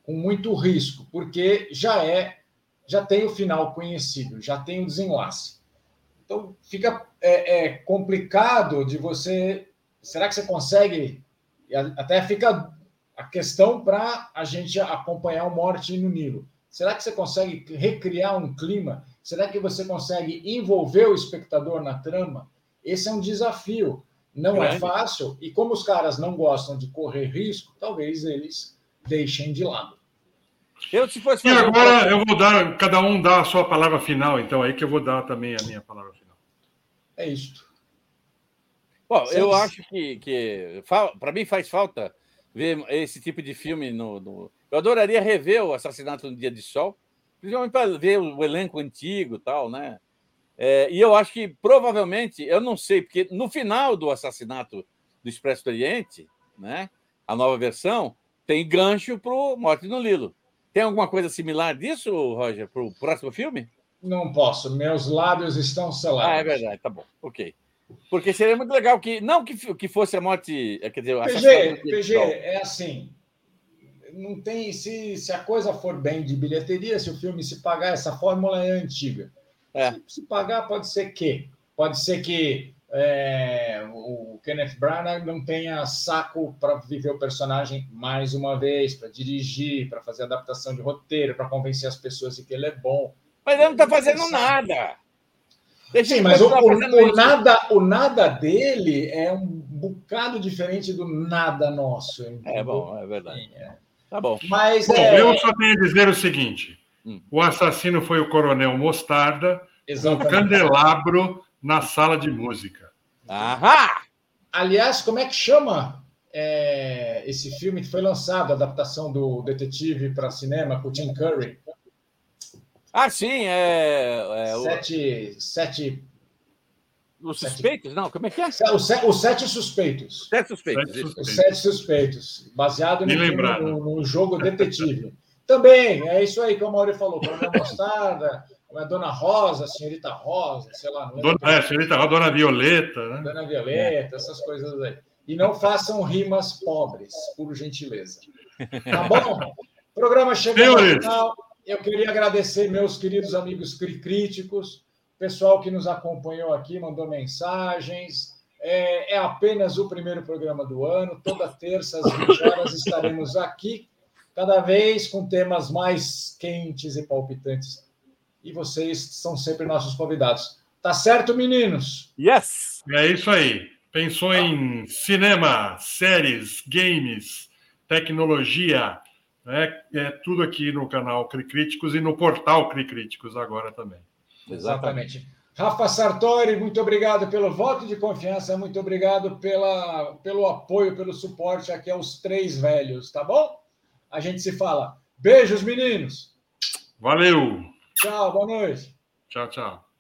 Speaker 4: com muito risco, porque já é, já tem o final conhecido, já tem o desenlace. Então fica é, é complicado de você. Será que você consegue? Até fica a questão para a gente acompanhar o Morte no Nilo. Será que você consegue recriar um clima? Será que você consegue envolver o espectador na trama? Esse é um desafio. Não é Grande. é fácil. E como os caras não gostam de correr risco, talvez eles deixem de lado.
Speaker 3: Eu, se fosse e agora eu vou dar, cada um dá a sua palavra final, então aí que eu vou dar também a minha palavra final.
Speaker 4: É isto.
Speaker 2: Bom, eu acho que, que para mim faz falta ver esse tipo de filme no, no, Eu adoraria rever o Assassinato no Dia de Sol, principalmente para ver o elenco antigo e tal, né? É, e eu acho que provavelmente, eu não sei, porque no final do assassinato do Expresso do Oriente, né, a nova versão, tem gancho para o Morte no Lilo. Tem alguma coisa similar disso, Roger, para o próximo filme?
Speaker 4: Não posso, meus lábios estão selados.
Speaker 2: Ah, é verdade, tá bom, ok. Porque seria muito legal que, não que, que fosse a morte. Quer dizer,
Speaker 4: PG, PG, é assim. Não tem. Se, se a coisa for bem de bilheteria, se o filme se pagar, essa fórmula é antiga. É. Se, se pagar, pode ser que. Pode ser que é, o Kenneth Branagh não tenha saco para viver o personagem mais uma vez, para dirigir, para fazer adaptação de roteiro, para convencer as pessoas de que ele é bom.
Speaker 2: Mas ele não está fazendo nada.
Speaker 4: Deixa Sim, mas o, o, o nada, o nada dele é um bocado diferente do nada nosso.
Speaker 2: É bom, é verdade. É. Tá bom.
Speaker 3: Mas bom, é... eu só tenho a dizer o seguinte: hum. o assassino foi o Coronel Mostarda, o candelabro na sala de música.
Speaker 2: Ahá!
Speaker 4: Aliás, como é que chama é, esse filme que foi lançado, a adaptação do Detetive para cinema com o Tim Curry?
Speaker 2: Ah, sim, é.
Speaker 4: é sete, o... sete.
Speaker 2: Os suspeitos? Sete... Não, como é que é?
Speaker 4: Os, os sete suspeitos.
Speaker 2: Sete suspeitos. Sete
Speaker 4: suspeitos. Os sete suspeitos. Baseado no, no, no, jogo Detetive. Também, é isso aí que o Mauro falou. Coronel Mostarda, a Dona Rosa, Senhorita Rosa, sei lá.
Speaker 3: Dona, é, Senhorita Rosa, Dona Violeta, né?
Speaker 4: Dona Violeta, essas coisas aí. E não façam rimas pobres, por gentileza. Tá bom? O programa chegou ao final. Eu queria agradecer meus queridos amigos críticos, pessoal que nos acompanhou aqui, mandou mensagens. É, é, apenas o primeiro programa do ano. Toda terça, às 20 horas, estaremos aqui, cada vez com temas mais quentes e palpitantes. E vocês são sempre nossos convidados. Tá certo, meninos?
Speaker 2: Yes!
Speaker 3: É isso aí. Pensou em cinema, séries, games, tecnologia, é, é tudo aqui no canal Cricríticos e no portal Cricríticos agora também.
Speaker 4: Exatamente. Rafa Sartori, muito obrigado pelo voto de confiança, muito obrigado pela, pelo apoio, pelo suporte aqui aos três velhos, tá bom? A gente se fala. Beijos, meninos.
Speaker 3: Valeu.
Speaker 4: Tchau, boa noite.
Speaker 3: Tchau, tchau.